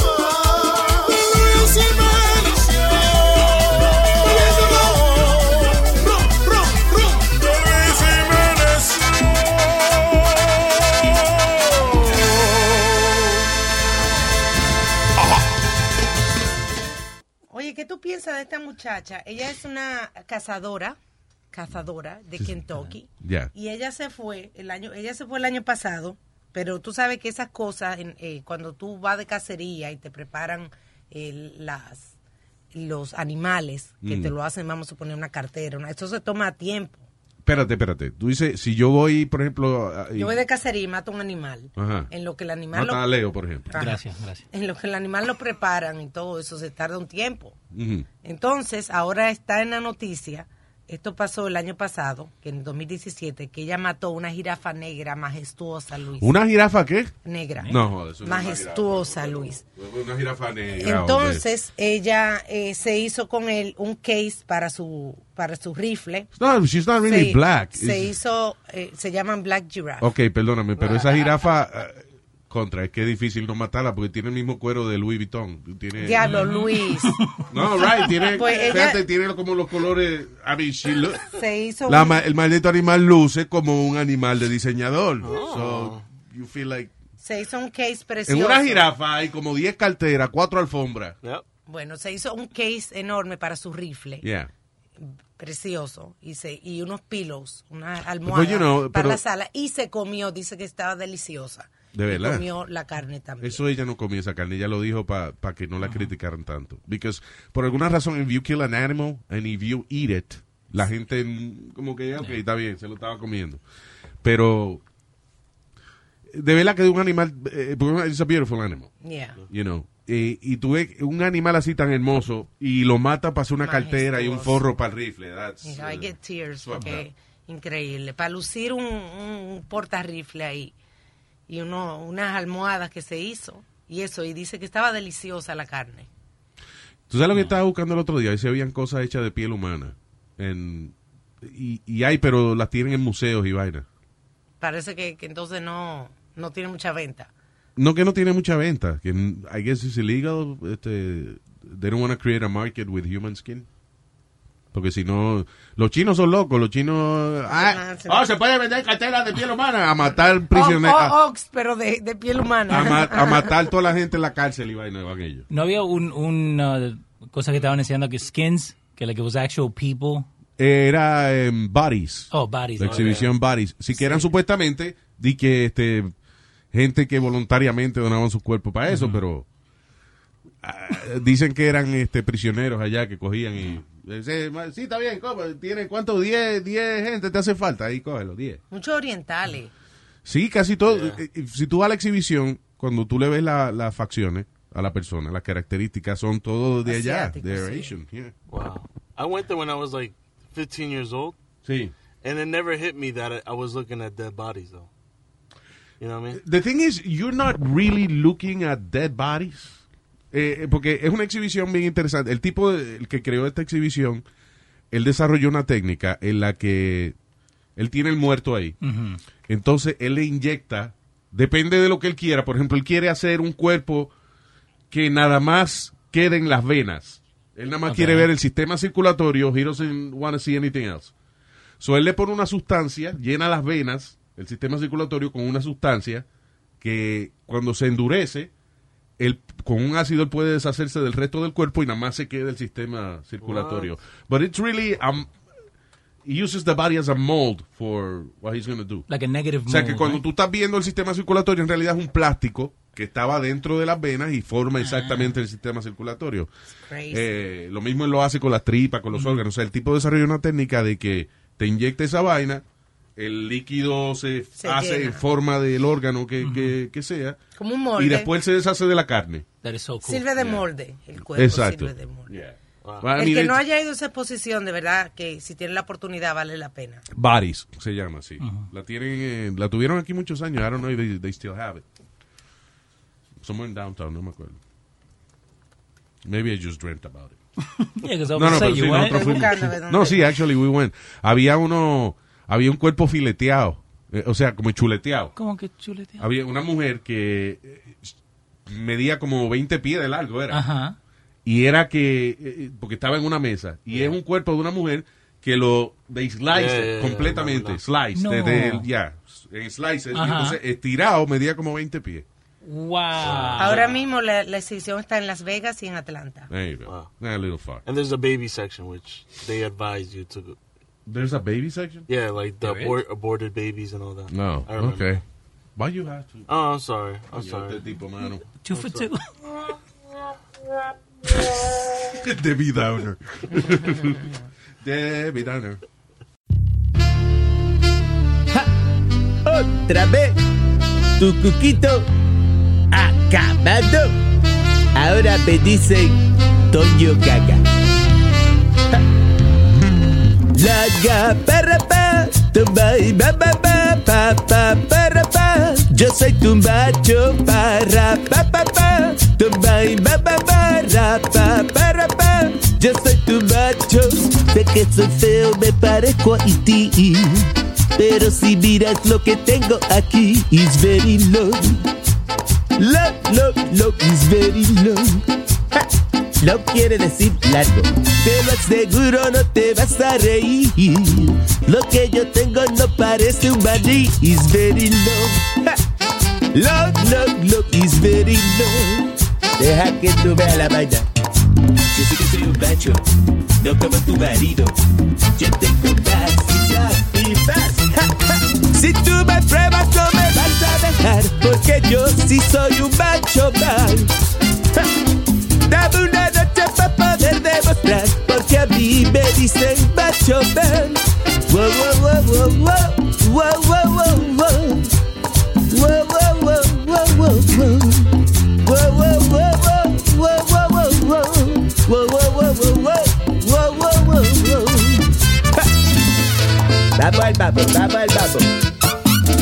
Oye, ¿qué tú piensas de esta muchacha? Ella es una cazadora, cazadora de Kentucky. Ya. Y ella se fue el año, ella se fue el año pasado, pero tú sabes que esas cosas, en- eh, cuando tú vas de cacería y te preparan eh, las los animales que Mm. te lo hacen, vamos a suponer una cartera, una- eso se toma tiempo. Espérate, espérate. Tú dices, si yo voy, por ejemplo... y- Yo voy de cacería y mato un animal. Ajá. En lo que el animal Mata lo, a Leo, por ejemplo. Ajá. Gracias, gracias. en lo que el animal lo preparan y todo eso se tarda un tiempo. Entonces, ahora está en la noticia, esto pasó el año pasado, que en 2017, que ella mató una jirafa negra majestuosa, Luis. ¿Una jirafa qué? Negra. No, eso no es una Majestuosa, Luis. Una jirafa negra. Entonces, ella eh, se hizo con él un case para su para su rifle. No, she's not really se, black. Se It's- hizo, eh, se llaman Black Giraffe. Ok, perdóname, pero esa jirafa... eh, contra, es que es difícil no matarla porque tiene el mismo cuero de Louis Vuitton. Tiene... Diablo, Luis. No, right, tiene, Pues ella- fíjate, tiene como los colores... I mean, she look- Se hizo la un- el maldito animal luce como un animal de diseñador. So, you feel like... se hizo un case precioso. En una jirafa hay como 10 carteras, 4 alfombras. Bueno, se hizo un case enorme para su rifle. Yeah. Precioso. Y, se, y unos pillows, una almohada you know, para pero- la sala. Y se comió, dice que estaba deliciosa. De verdad. comió la carne también. Eso ella no comía esa carne, ella lo dijo para que no la criticaran tanto. Because, por alguna razón, if you kill an animal and if you eat it, la gente mm, como que, ok, está bien, se lo estaba comiendo. Pero, de verdad que es un animal, eh, it's a beautiful animal, Yeah. you know. Eh, y tú ves un animal así tan hermoso y lo mata para hacer una cartera y un forro para el rifle. That's, I uh, get tears porque increíble. Para lucir un, un portarrifle ahí y uno, unas almohadas que se hizo y eso, y dice que estaba deliciosa la carne. ¿Tú sabes lo que estaba buscando el otro día? Y se habían cosas hechas de piel humana. En, y, y hay, pero las tienen en museos y vainas. Parece que, que entonces no, no tiene mucha venta. No que no tiene mucha venta, que I guess it's illegal. Este, they don't want to create a market with human skin. Porque si no, los chinos son locos, los chinos... Ah, oh, se puede vender carteras de piel humana a matar prisioneros, O- a, o- ox, pero de, de piel humana. a ma- a matar toda la gente en la cárcel y vaina van ellos. ¿No había un, una cosa que estaban enseñando que skins, que like it was actual people? Era em, Bodies. Oh, Bodies. La Oh, exhibición Bodies. Sí que eran supuestamente, di que este gente que voluntariamente donaban su cuerpo para eso, pero ah, dicen que eran este prisioneros allá que cogían y sí, está bien, ¿cómo? ¿Tiene cuántos? 10 10 gente te hace falta, ahí cógelo, 10. Muchos orientales. Sí, casi todo. Eh, eh, Si tú vas a la exhibición, cuando tú le ves la- las facciones a la persona, las características son todos de allá, de sí. Asian. yeah. Wow. I went there when I was like 15 years old. Sí. And it never hit me that I, I was looking at dead bodies, though. You know what I mean? The thing is, you're not really looking at dead bodies. Eh, porque es una exhibición bien interesante. El tipo de- el que creó esta exhibición, él desarrolló una técnica en la que él tiene el muerto ahí. Entonces él le inyecta, depende de lo que él quiera. Por ejemplo, él quiere hacer un cuerpo que nada más quede en las venas. Él nada más quiere ver el sistema circulatorio. He doesn't want to see anything else. So él le pone una sustancia, llena las venas, el sistema circulatorio con una sustancia que cuando se endurece, él, con un ácido él puede deshacerse del resto del cuerpo y nada más se queda el sistema circulatorio. But it's really, um, he uses the body as a mold for what he's going to do. Like a negative O sea que mold, cuando right? tú estás viendo el sistema circulatorio, en realidad es un plástico que estaba dentro de las venas y forma exactamente el sistema circulatorio. crazy. Eh, lo mismo él lo hace con las tripas, con los órganos. O sea, el tipo desarrolló una técnica de que te inyecta esa vaina, el líquido se, Se hace llena. en forma del órgano que, que- que sea Como un molde. y después se deshace de la carne. Sirve de molde. El cuerpo Exacto. sirve de molde. El mean, que no haya ido a esa exposición, de verdad, que si tiene la oportunidad, vale la pena. Bodies se llama así. La tienen, eh, la tuvieron aquí muchos años. I don't know if they, they still have it. Somewhere in downtown, no me acuerdo. Maybe I just dreamt about it. Yeah, no, no, pero sí, nosotros fuimos. No, sí, actually we went. Había uno, había un cuerpo fileteado, eh, o sea, como chuleteado. ¿Cómo que chulete? Había una mujer que eh, medía como 20 pies de largo, era. Ajá. Y era que, eh, porque estaba en una mesa, y es un cuerpo de una mujer que lo, they slice Yeah, yeah, yeah, completamente, no, no. slice, No. ya, en slices, entonces estirado medía como 20 pies. Wow. Ahora mismo la, la exhibición está en Las Vegas y en Atlanta. There you go. A little far. And there's a baby section, which they advise you to go. There's a baby section? Yeah, like the There is? abort- aborted babies and all that. No, I remember. okay. Why you have to? Oh, I'm sorry. I'm Coño, sorry. este tipo, mano. Two for two. Debbie Downer. Debbie Downer. Otra vez, tu cuquito acabado. Ahora me dicen Toño Gaga. Ja. Laga para pa, tumba y ba ba ba pa pa para pa. Yo soy tu macho para pa pa pa, tumba y ba ba ba ra pa para pa. Yo soy tu macho, sé que soy feo, me parezco a ti. Pero si miras lo que tengo aquí, is very low. Low, low, low, is very low. Low quiere decir largo. Te lo aseguro, no te vas a reír. Lo que yo tengo no parece un maní, is very low. Ja. Low, low, low, is very low. Deja que tú veas la vaina. Yo sé que soy un macho, no como tu marido. Yo tengo capacidad y ja. Si tú me pruebas no me vas a dejar, porque yo sí soy un macho. Ja. Dame para porque a mí me dicen macho man. Wow,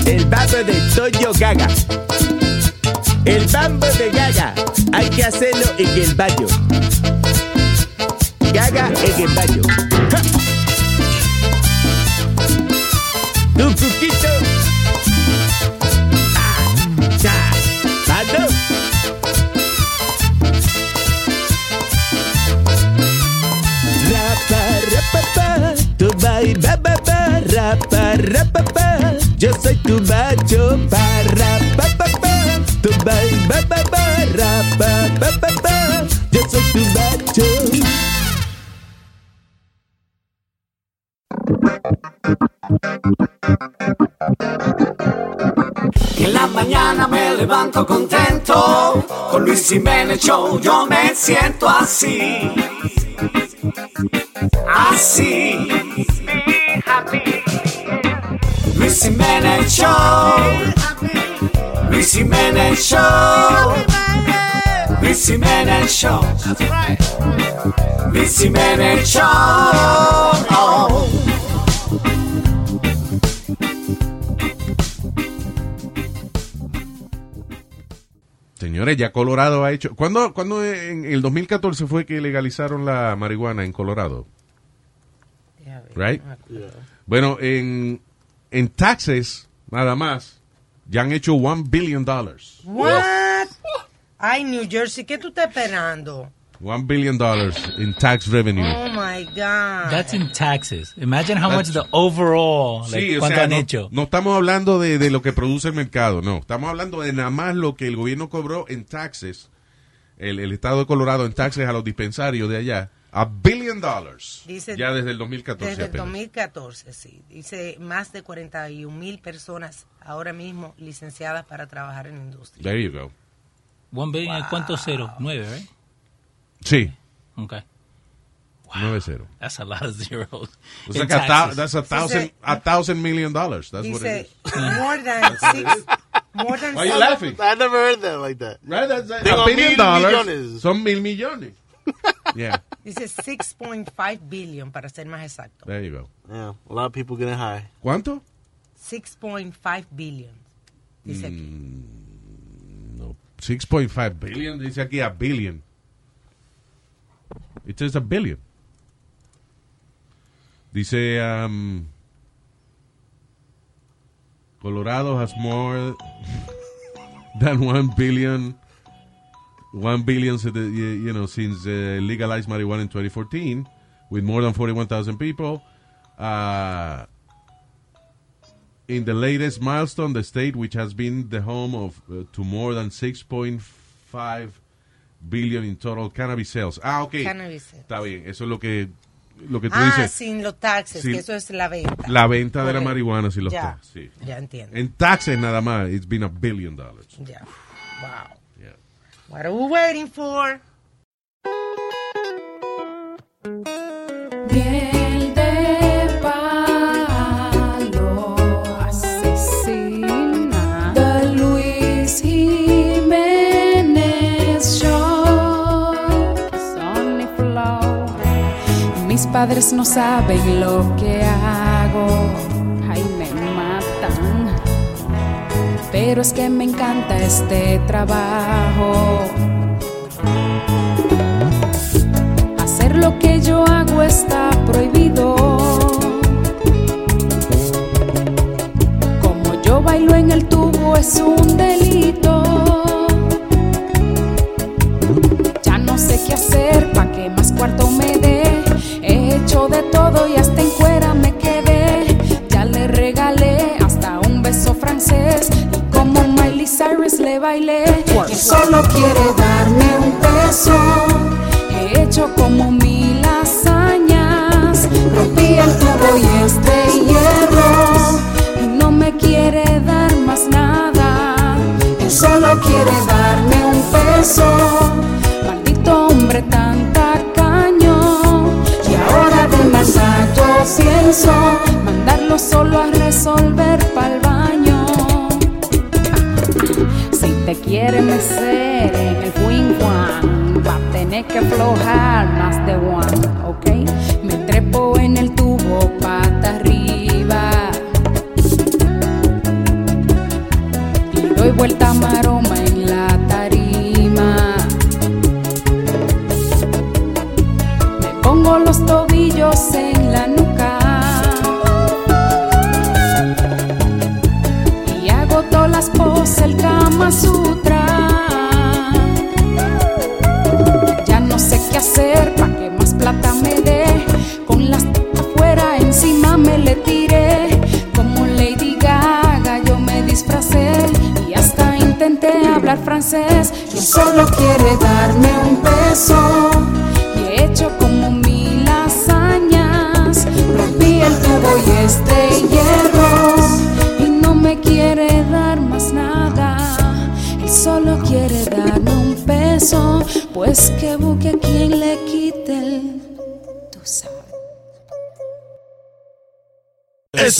El babo de Toyo Gaga. El bambo de Gaga, hay que hacerlo en el baño. Gaga en el baño. Ja. Ah, ya. Mando. Rapa, rapa, pa, tu bai, ba, ba, ba, rapa, rapa, pa. Yo soy tu macho, pa, rapa, pa, pa. Tu ba, ba, ba, rapa, pa, pa, pa. Levanto contento. Con Luis Jiménez Show yo me siento así. Así. Luis Jiménez Show. Luis Jiménez Show. Luis Jiménez Show. Luis Jiménez Show. Señores, ya Colorado ha hecho. ¿Cuándo, cuándo en el 2014 fue que legalizaron la marihuana en Colorado? Right? Bueno, en, en taxes, nada más, ya han hecho one billion dollars. What? Ay, New Jersey, ¿qué tú estás esperando? One billion dollars in tax revenue. Oh my God. That's in taxes. Imagine how much That's- the overall, like, Sí, o cuánto sea, han no, hecho. no estamos hablando de, de lo que produce el mercado, no. Estamos hablando de nada más lo que el gobierno cobró en taxes, el, el estado de Colorado en taxes a los dispensarios de allá, a billion dollars. Dice- ya desde el 2014 Desde el apenas. 2014, sí. Dice más de 41 mil personas ahora mismo licenciadas para trabajar en la industria. There you go. One billion, ¿cuántos ceros? Nueve, right? Sí, Okay. 9-0. That's a lot of zeros. It's like a thou- that's a thousand, a thousand million dollars. That's what Dice, it is. more than six, more than Why you seven- laughing? I never heard that like that. Right? That's a Digo, billion mil dollars. millones. Son mil millones. Yeah, Dice 6.5 billion para ser más exacto. there you go. Yeah, a lot of people getting high. ¿Cuánto? 6.5 billion. Dice aquí. Mm, no, 6.5 billion. Dice aquí a billion. It says a billion. Dice, um, Colorado has more than 1 billion 1 billion you know since uh, legalized marijuana in 2014 with more than 41,000 people uh, in the latest milestone the state which has been the home of uh, to more than 6.5 billion in total cannabis sales ah ok Cannabis sales. está bien eso es lo que lo que tú Ah, dices sin los taxes, Sin- que eso es la venta. la venta de la marihuana si los Ya, taxes, sí. ya entiendo. en taxes nada más it's been a billion dollars Ya. Wow. Yeah. What are we waiting for? Miel padres no saben lo que hago Ay, me matan Pero es que me encanta este trabajo Hacer lo que yo hago está prohibido. Como yo bailo en el tubo es un delito. Ya no sé qué hacer bailé. Y solo quiere darme un beso. He hecho como mil hazañas. Rompí el tubo y este hierro. Y no me quiere dar más nada. Él solo quiere darme un beso. Maldito hombre tan tacaño. Y ahora de maldad yo pienso mandarlo solo a resolver pa'l te quiere mecer en el one, va a tener que aflojar más de one,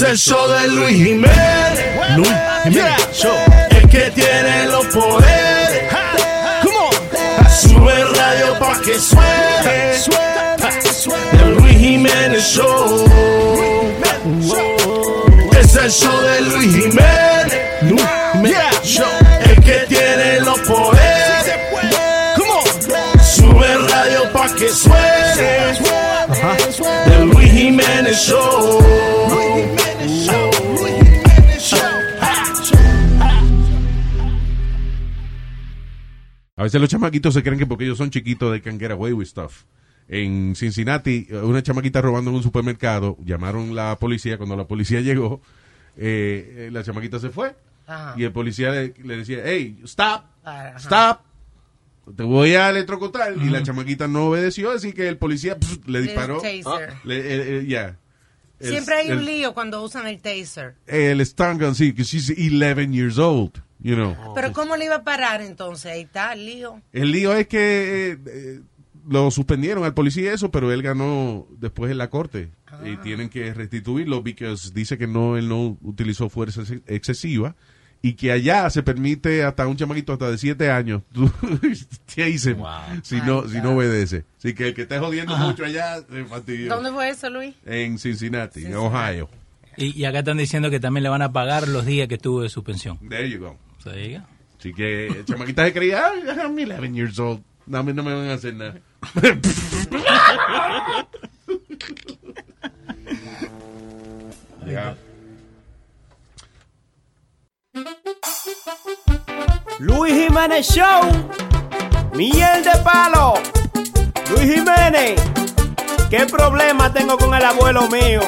Es el show de Luis Jiménez. Luis Jiménez Show. El que tiene los poderes. Come on. Sube el radio pa' que suene. El Luis Jiménez Show. Es el show de Luis Jiménez. Luis Jiménez Show. El que tiene los poderes. Come on. Sube el radio pa' que suene. El Luis Jiménez Show. A veces los chamaquitos se creen que porque ellos son chiquitos they can get away with stuff. En Cincinnati, una chamaquita robando en un supermercado, llamaron la policía. Cuando la policía llegó, eh, la chamaquita se fue. Ajá. Y el policía le, le decía, hey, stop, Ajá. stop, te voy a electrocutar. Y la chamaquita no obedeció, así que el policía le disparó. Le- eh, eh, yeah. El- Siempre hay un el- lío cuando usan el taser. El stun gun, sí, que she's 11 years old. You know. Pero ¿cómo le iba a parar entonces? Ahí está el lío. El lío es que eh, eh, lo suspendieron al policía eso, pero él ganó después en la corte y tienen que restituirlo porque dice que no él no utilizó fuerza ex- excesiva y que allá se permite hasta un chamaquito hasta de siete años tú te dicen si no si no obedece. Así que el que esté jodiendo Ajá. mucho allá se fastidió. ¿Dónde fue eso, Luis? En Cincinnati, en Ohio. Y, y acá están diciendo que también le van a pagar los días que estuvo de suspensión. There you go. Diga. Así que chamaquita se creía, "Ay, I'm 11 years old. No, a mí no me van a hacer nada. Ya. Luis Jiménez Show. Miel de palo. Luis Jiménez. ¿Qué problema tengo con el abuelo mío?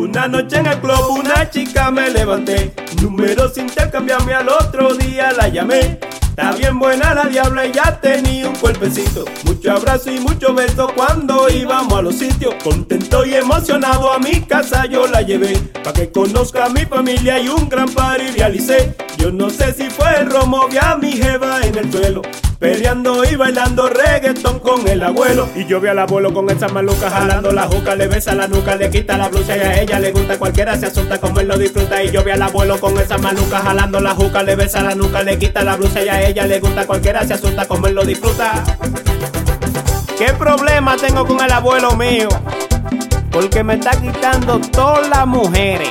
Una noche en el club una chica me levanté. Números intercambiarme al otro día la llamé. Está bien buena la diabla y ya tenía un cuerpecito. Mucho abrazo y mucho beso cuando íbamos a los sitios. Contento y emocionado a mi casa yo la llevé. Pa' que conozca a mi familia y un gran party realicé. Yo no sé si fue el romo, vi a mi jeva en el suelo. Peleando y bailando reggaetón con el abuelo. Y yo vi al abuelo con esa maluca jalando la juca, le besa la nuca, le quita la blusa y a ella le gusta. Cualquiera se asusta como él lo disfruta. Y yo vi al abuelo con esa maluca jalando la juca, le besa la nuca, le quita la blusa y a ella le gusta. Cualquiera se asusta como él lo disfruta. ¿Qué problema tengo con el abuelo mío? Porque me está quitando todas las mujeres.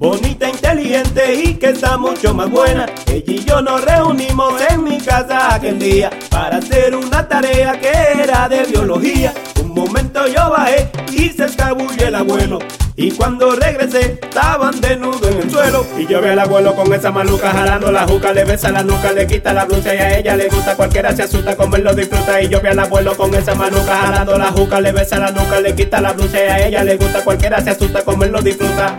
Bonita, inteligente y que está mucho más buena. Ella y yo nos reunimos en mi casa aquel día para hacer una tarea que era de biología. Un momento yo bajé y se escabulle el abuelo. Y cuando regresé, estaban desnudos en el suelo. Y yo vi al abuelo con esa maluca jalando la juca, le besa la nuca, le quita la blusa y a ella le gusta. Cualquiera se asusta como él lo disfruta. Y yo vi al abuelo con esa maluca jalando la juca, le besa la nuca, le quita la blusa y a ella le gusta. Cualquiera se asusta como él lo disfruta.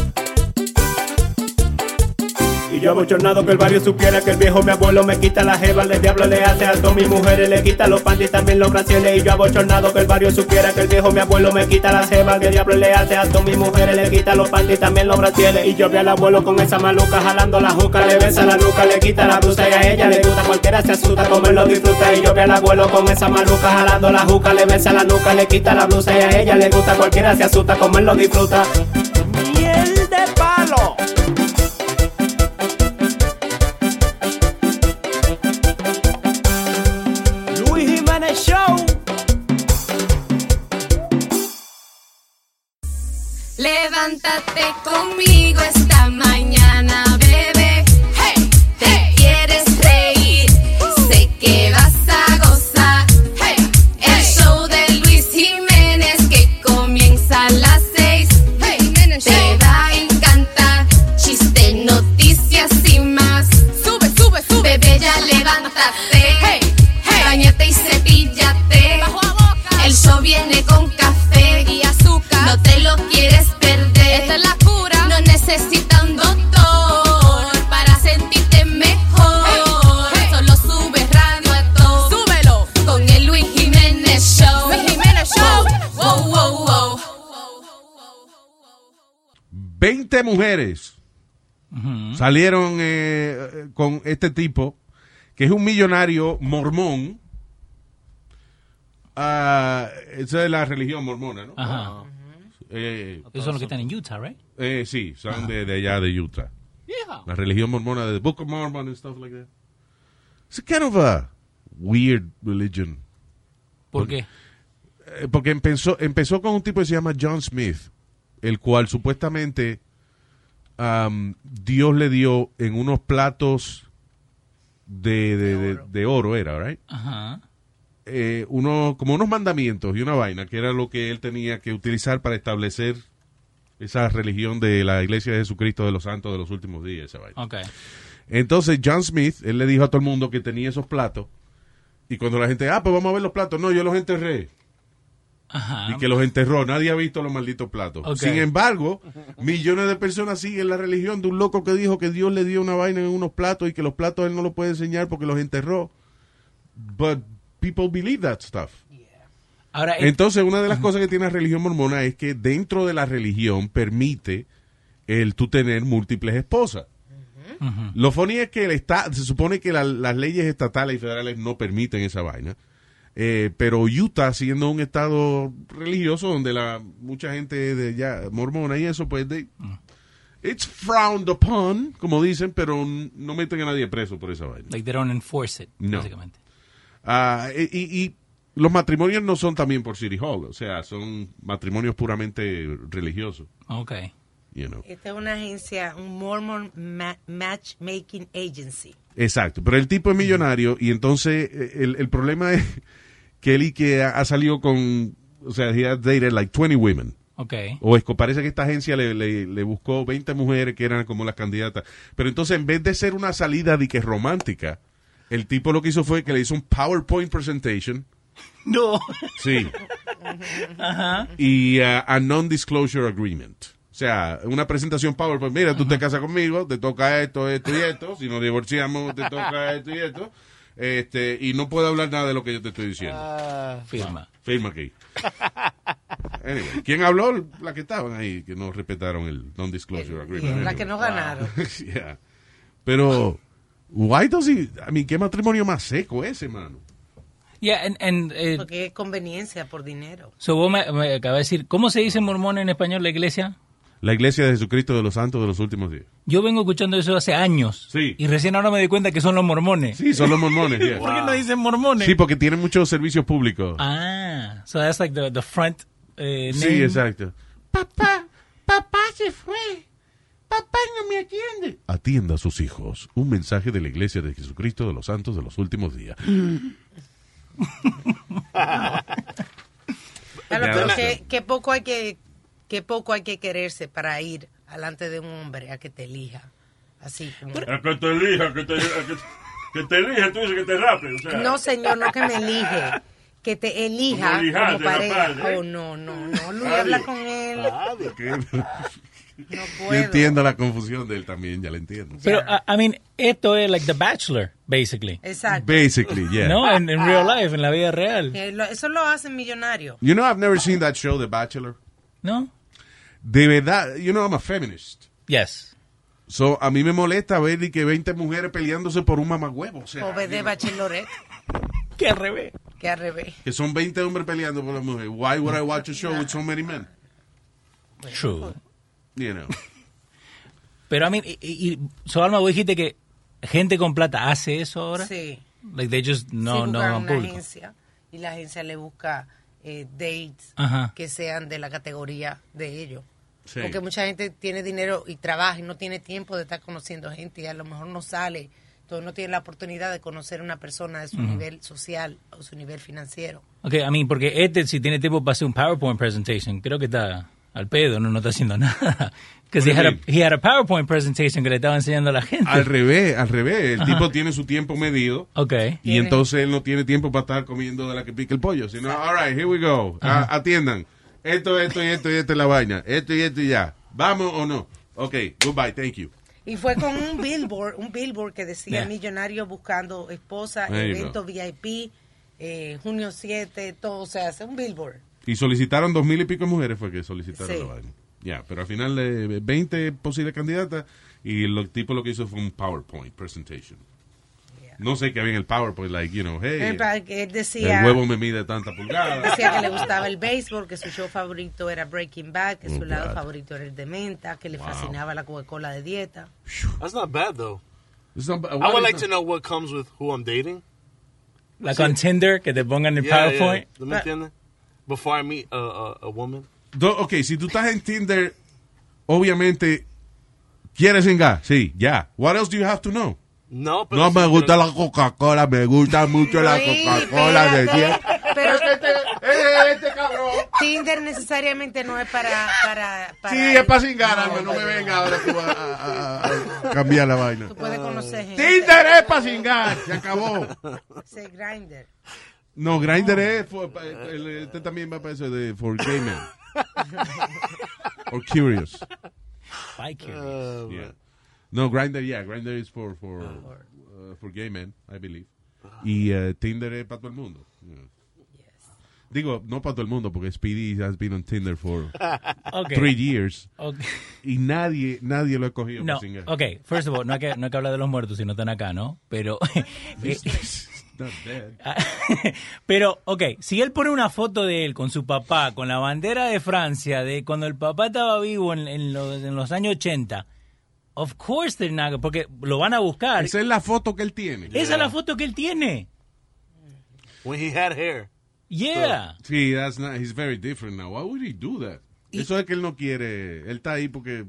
Y yo abochornado que el barrio supiera que el viejo mi abuelo me quita la jeva, el diablo le hace alto a mi mujeres, le quita los panties también los brasiles. Y yo abochornado que el barrio supiera que el viejo mi abuelo me quita la jeva, que el diablo le hace alto a mi mujeres, le quita los panties también los brasiles. Y yo vi al abuelo con esa maluca jalando la juca, le besa la nuca, le quita la blusa y a ella le gusta, cualquiera se asusta como él lo disfruta. Y yo vi al abuelo con esa maluca jalando la juca, le besa la nuca, le quita la blusa y a ella le gusta, cualquiera se asusta como él lo disfruta. Miel de palo. Levántate conmigo esta mañana, 20 mujeres salieron eh, con este tipo, que es un millonario mormón. Ah, esa es la religión mormona, ¿no? Ajá. Eh, Esos son los que están en Utah, right? eh, sí, son de, de allá de Utah. Yeah. La religión mormona de Book of Mormon and stuff like that. It's kind of a weird religion. ¿Por qué? Eh, Porque empezó, empezó con un tipo que se llama John Smith, el cual supuestamente am, Dios le dio en unos platos de, de, de- de oro, era, right? Ajá. Eh, uno, como unos mandamientos y una vaina, que era lo que él tenía que utilizar para establecer esa religión de la iglesia de Jesucristo de los santos de los últimos días, esa vaina. Ok. Entonces John Smith, él le dijo a todo el mundo que tenía esos platos. Y cuando la gente, ah, pues vamos a ver los platos. No, yo los enterré. Ajá. Y que los enterró. Nadie ha visto los malditos platos. Sin embargo, millones de personas siguen la religión de un loco que dijo que Dios le dio una vaina en unos platos y que los platos él no los puede enseñar porque los enterró. But people believe that stuff. Ahora, eh, Entonces, una de las cosas que tiene la religión mormona es que dentro de la religión permite el tú tener múltiples esposas. Lo funny es que el esta- se supone que la- las leyes estatales y federales no permiten esa vaina. Eh, pero Utah, siendo un estado religioso donde la mucha gente de ya mormona y eso, pues de, it's frowned upon, como dicen, pero no meten a nadie preso por esa vaina. like they don't enforce it, No. básicamente. Ah, y, y- y los matrimonios no son también por City Hall, o sea, son matrimonios puramente religiosos. Ok. You know. Esta es una agencia, un Mormon Ma- Matchmaking Agency. Exacto, pero el tipo es millonario y entonces eh, el, el problema es que él y que ha, ha salido con, o sea, he has dated like 20 women. Ok. O es que parece que esta agencia le, le- le buscó 20 mujeres que eran como las candidatas. Pero entonces en vez de ser una salida de que es romántica, el tipo lo que hizo fue que le hizo un PowerPoint presentation. No. Sí. Ajá. y uh, a non-disclosure agreement. O sea, una presentación PowerPoint. Mira, tú te casas conmigo, te toca esto, esto y esto. Si nos divorciamos, te toca esto y esto. Este, y no puedo hablar nada de lo que yo te estoy diciendo. Firma. Firma aquí. Anyway, ¿quién habló? La que estaban ahí, que no respetaron el non-disclosure agreement. La que no ganaron. Yeah. Pero, why does he, I mean, ¿qué matrimonio más seco ese, mano? Yeah, and, and, eh, Porque es conveniencia por dinero. so vos me, me acabas de decir, ¿cómo se dice mormón en español la iglesia? La iglesia de Jesucristo de los Santos de los últimos días. Yo vengo escuchando eso hace años. Sí. Y recién ahora me di cuenta que son los mormones. Sí, son los mormones. yeah. ¿Por qué no dicen mormones? Sí, porque tienen muchos servicios públicos. Ah, so that's like the, the front eh, sí, name. exacto. Papá, papá se fue. Papá no me atiende. Atienda a sus hijos. Un mensaje de la iglesia de Jesucristo de los Santos de los últimos días. Claro, pero que poco hay que que poco hay que quererse para ir delante de un hombre a que te elija. Así como... A que te elija, que te, a que, que te elija, tú dices que te rape. O sea, No, señor, no que me elige. Que te elija Como pareja. Oh, no, no, no. Luis, habla con él. Yo puedo. entiendo la confusión de él también, ya la entiendo. Pero, I, I mean, esto es like The Bachelor, basically. Exacto. Basically, yeah. No, en, real life, en la vida real. Eh, Eso lo hacen millonarios. You know, I've never seen that show, The Bachelor. No. De verdad, you know, I'm a feminist. Yes. So, a mí me molesta ver y que 20 mujeres peleándose por un mamagüevo. O sea, O de bachelorette. Que al revés. Que al revés. que son 20 hombres peleando por la mujer. Why would I watch a show with so many men? True. You know. Pero, I mean, y, y, vos dijiste que gente con plata hace eso ahora? Sí. Like, they just no, sí, no van una público. agencia y la agencia le busca eh, dates Ajá. que sean de la categoría de ellos. Sí. Porque mucha gente tiene dinero y trabaja y no tiene tiempo de estar conociendo gente y a lo mejor no sale, entonces no tiene la oportunidad de conocer a una persona de su nivel social o su nivel financiero. Ok, I mean, porque este, si tiene tiempo para hacer un PowerPoint presentation, creo que está al pedo, no, no está haciendo nada. Because he, had a- he had a PowerPoint presentation que le estaba enseñando a la gente. Al revés, al revés. El Ajá. tipo tiene su tiempo medido. Ok. Y entonces él no tiene tiempo para estar comiendo de la que pica el pollo. Sino, all right, here we go. Ah, atiendan. Esto, esto y esto y esto es la vaina. Esto y esto y ya. ¿Vamos o no? Ok, goodbye, thank you. Y fue con un billboard, un billboard que decía Yeah. millonario buscando esposa, There evento VIP, eh, junio 7, todo, o sea, hace un billboard. Y solicitaron dos mil y pico mujeres fue que solicitaron Sí. la vaina. Ya, pero al final eh, 20 posibles candidatas y el tipo lo que hizo fue un PowerPoint presentation. No sé qué había en el PowerPoint, like, you know, hey, él decía, el huevo me mide tanta pulgada. decía que le gustaba el béisbol, que su show favorito era Breaking Bad, que su Oh, lado favorito era el de menta, que le Wow. fascinaba la Coca-Cola de dieta. That's not bad though. It's not ba- I would like to know what comes with who I'm dating. La con Tinder, que te pongan el Yeah, PowerPoint. yeah. ¿Tú me entiendes? Before I meet a, a, a woman. Do- ok, si tú estás en Tinder, obviamente, ¿quieres singar? Sí, ya. What else do you have to know? No, pero No me gusta la Coca-Cola, me gusta mucho la Coca-Cola de espérate. 10. Pero este cabrón. Tinder necesariamente no es para... para, para Sí, es para cingar, Alma, no me venga ahora tú a, a- a- a cambiar la vaina. Tú puedes conocer gente. Tinder es para cingar, se acabó. Ese Grindr. No, Grindr es, for- pa- el- este también va para eso de for gay men. Or curious. By curious. Yeah. No, Grindr, yeah, Grindr is for, for, uh, for gay men, I believe. Y uh, Tinder es para todo el mundo. Yeah. Digo, no para todo el mundo, porque Speedy has been on Tinder for Okay. three years. Okay. Y nadie, nadie lo ha cogido No, ok, first of all, no hay, que, no hay que hablar de los muertos si no están acá, ¿no? Pero, dead. pero, ok, si él pone una foto de él con su papá, con la bandera de Francia, de cuando el papá estaba vivo en, en los, en los años 80, of course they're not, porque lo van a buscar. Esa es la foto que él tiene. Esa es la foto que él tiene. When he had hair. Yeah. Sí, that's not, he's very different now. Why would he do that? Eso es que él no quiere. Él está ahí porque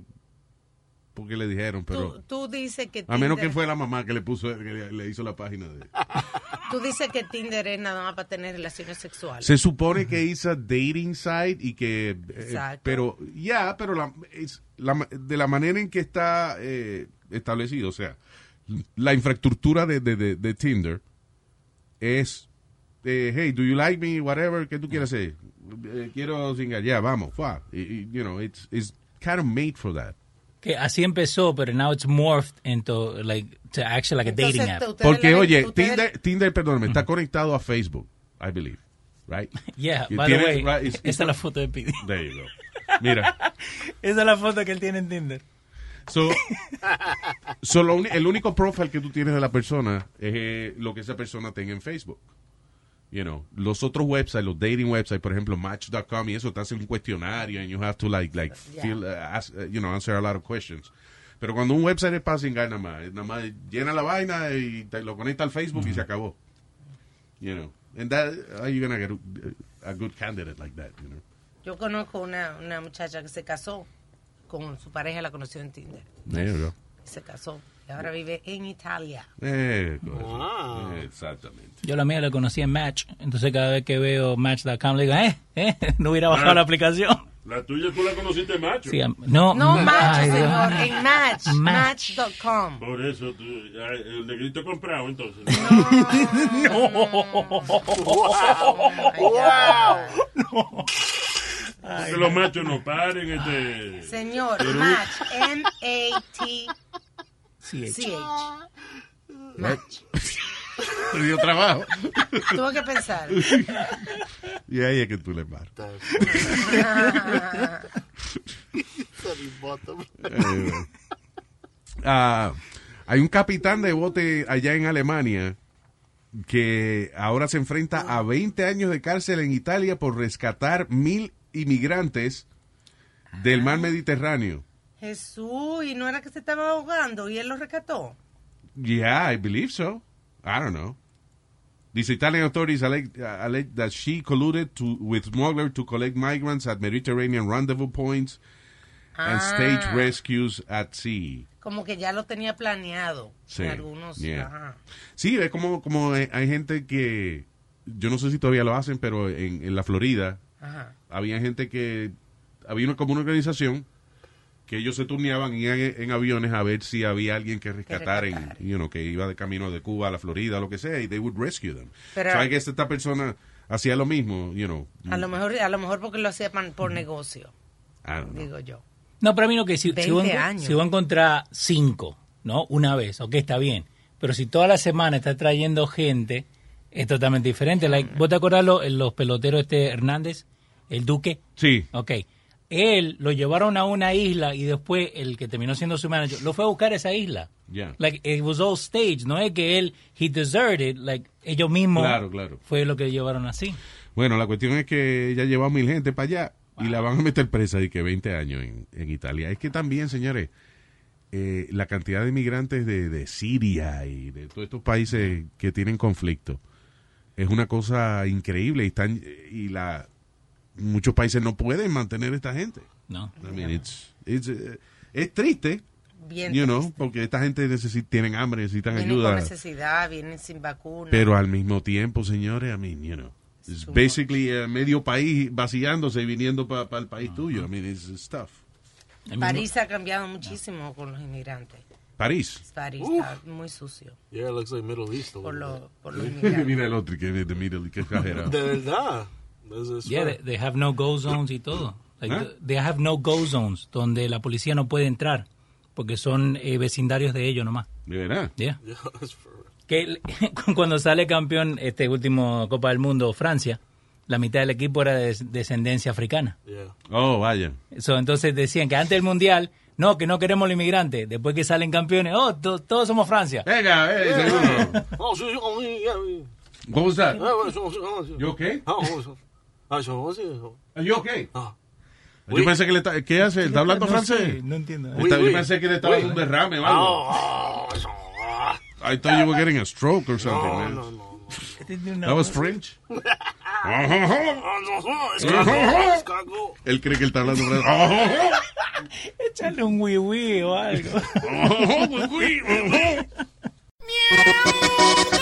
porque le dijeron, pero Tú, tú dices que a menos que Tinder- fue la mamá que le puso que le, le hizo la página de. Tú dices que Tinder es nada más para tener relaciones sexuales. Se supone que es a dating site y que eh, Exacto. pero ya, pero la, es la de la manera en que está eh, establecido, o sea, la infraestructura de, de, de, de Tinder es eh, hey, do you like me, whatever, ¿qué tú quieres hacer? Eh, quiero singar, ya, vamos, fuá. You know, it's, it's kind of made for that. Que así empezó, pero now it's morphed into, like, to actually like a dating Entonces, app. Porque, oye, Tinder, Tinder, perdóname, está conectado a Facebook, I believe, right? Yeah, by the way, right, it's- esta es la foto de Pidi. There you go. Mira, Esa es la foto que él tiene en Tinder. so, so lo uni- el único profile que tú tienes de la persona es eh, lo que esa persona tenga en Facebook. You know, los otros websites, los dating websites, por ejemplo, Match.com y eso te hacen un cuestionario and you have to like, like, Yeah. feel, uh, ask, uh, you know, answer a lot of questions. Pero cuando un website es para cingar nada más, nada más llena la vaina y te lo conecta al Facebook y se acabó. You know, and that, how you gonna get a, a good candidate like that, you know? Yo conozco una, una muchacha que se casó con su pareja, la conoció en Tinder. There you go. Se casó ahora vive en Italia. Eh. Eh, exactamente. Yo la mía la conocí en Match, entonces cada vez que veo Match.com le digo, eh, eh, no hubiera bajado Ah. la aplicación. La tuya tú la conociste macho. Sí, am- no, No, ma- Match, ay, señor, en Match, Match. Match.com. Por eso tú, ah, el negrito comprado entonces. Que los machos no paren este. Señor. Match, M-A-T-C-H. Match. Te dio trabajo. Tuve que pensar. Y ahí es que tú le marcas. Eh, ah, hay un capitán de bote allá en Alemania que ahora se enfrenta a 20 años de cárcel en Italia por rescatar mil inmigrantes del mar Mediterráneo. Jesús, y no era que se estaba ahogando y él lo rescató. Yeah, I believe so. I don't know. These Italian authorities allege, allege that she colluded to, with smuggler to collect migrants at Mediterranean rendezvous points and Ah. stage rescues at sea. Como que ya lo tenía planeado. Sí, En algunos. yeah. ajá. Sí, es como, como hay hay gente que, yo no sé si todavía lo hacen, pero en, en la Florida Ajá. había gente que, había una, como una organización que ellos se turneaban y en, en aviones a ver si había alguien que rescatar, en, you know, que iba de camino de Cuba a la Florida, lo que sea, y they would rescue them. Pero- so I guess esta persona hacía lo mismo, you know. A lo mejor, a lo mejor porque lo hacía pan- por negocio, I don't know. digo yo. No, para mí no, que si, si 20 voy, a, si voy a encontrar cinco, ¿no? Una vez, ok, está bien. Pero si toda la semana está trayendo gente, es totalmente diferente. Like, ¿Vos te acordás lo- los peloteros este Hernández? El Duque. Sí. Ok. Él lo llevaron a una isla y después el que terminó siendo su manager lo fue a buscar a esa isla. Yeah. Like it was all staged, no es que él he deserted, like ellos mismos Claro, claro. fue lo que llevaron así. Bueno, la cuestión es que ya lleva mil gente para allá y la van a meter presa de que 20 años en, en Italia. Es que también, señores, eh, la cantidad de inmigrantes de, de Siria y de todos estos países que tienen conflicto es una cosa increíble y están y la muchos países no pueden mantener esta gente. No. I mean, it's- it's, eh, es triste, Bien you know, porque esta gente necesi- tienen hambre, necesitan Vienen con ayuda. necesidad, vienen sin vacuna. Pero al mismo tiempo, señores, I mean, you know, it's basically eh, medio país vaciándose y viniendo para el país tuyo. I mean, it's stuff. París ha cambiado muchísimo con los inmigrantes. París. París está muy sucio. Yeah, it looks like Middle East. Por, lo, por los inmigrantes. Mira el otro que es de Middle, que exagerado. De verdad. This is Yeah, they, they have no go zones y todo. Like, ¿Eh? They have no go zones donde la policía no puede entrar porque son eh, vecindarios de ellos nomás. ¿De verdad? Yeah. Yeah, that's for Que cuando sale campeón este último Copa del Mundo Francia, la mitad del equipo era de des- descendencia africana. Yeah. Oh, vaya. So, entonces decían que antes del mundial, no, que no queremos los inmigrantes. Después que salen campeones, oh, to- todos somos Francia. Venga, eh, seguro. Oh, sí, sí, oh? Ah, bueno, sí, ah? Ah, oh. Ah, oh. Are you okay? Ah. Yo pensé que le está, ¿qué hace? ¿Está hablando No sé, francés? no entiendo. Está- Oui, yo oui. pensé que le estaba Oui. dando un derrame o algo. Ah, ah, ah. I thought you were getting a stroke or something, No, man. no, no. That was French. Ah, no, no, escargot. Él cree que él está hablando francés. Échale un wiwi o algo.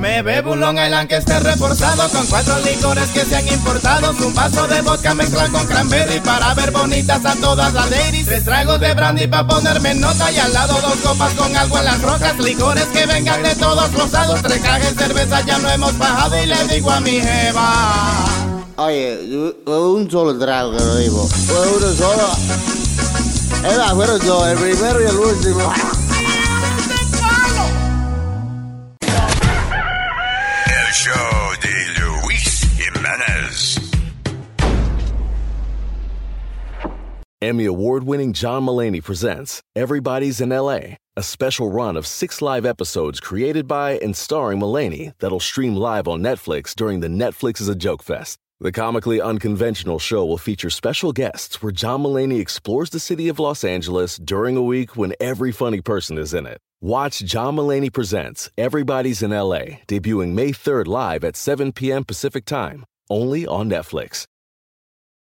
Me bebo un Long Island que esté reforzado con cuatro licores que se han importado. Un vaso de vodka mezclado con cranberry para ver bonitas a todas las ladies. Tres tragos de brandy para ponerme nota y al lado dos copas con agua en las rocas. Licores que vengan de todos los lados. Tres cajas de cerveza ya no hemos bajado y le digo a mi jeva. Oye, yo- un solo trago que lo digo. Uno solo. Más, fueron dos, el primero y el último. El show de Luis Jimenez. Emmy award winning John Mullaney presents Everybody's in LA, a special run of six live episodes created by and starring Mullaney that'll stream live on Netflix during the Netflix is a Joke Fest. The comically unconventional show will feature special guests where John Mullaney explores the city of Los Angeles during a week when every funny person is in it. Watch John Mullaney Presents Everybody's in LA, debuting May 3rd live at 7 p.m. Pacific Time, only on Netflix.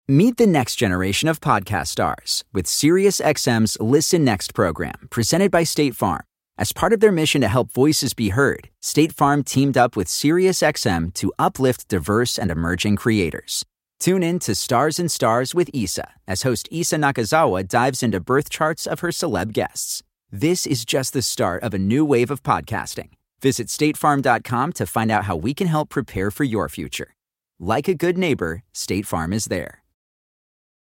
Meet the next generation of podcast stars with SiriusXM's Listen Next program, presented by State Farm. As part of their mission to help voices be heard, State Farm teamed up with SiriusXM to uplift diverse and emerging creators. Tune in to Stars and Stars with Issa as host Issa Nakazawa dives into birth charts of her celeb guests. This is just the start of a new wave of podcasting. Visit statefarm.com to find out how we can help prepare for your future. Like a good neighbor, State Farm is there.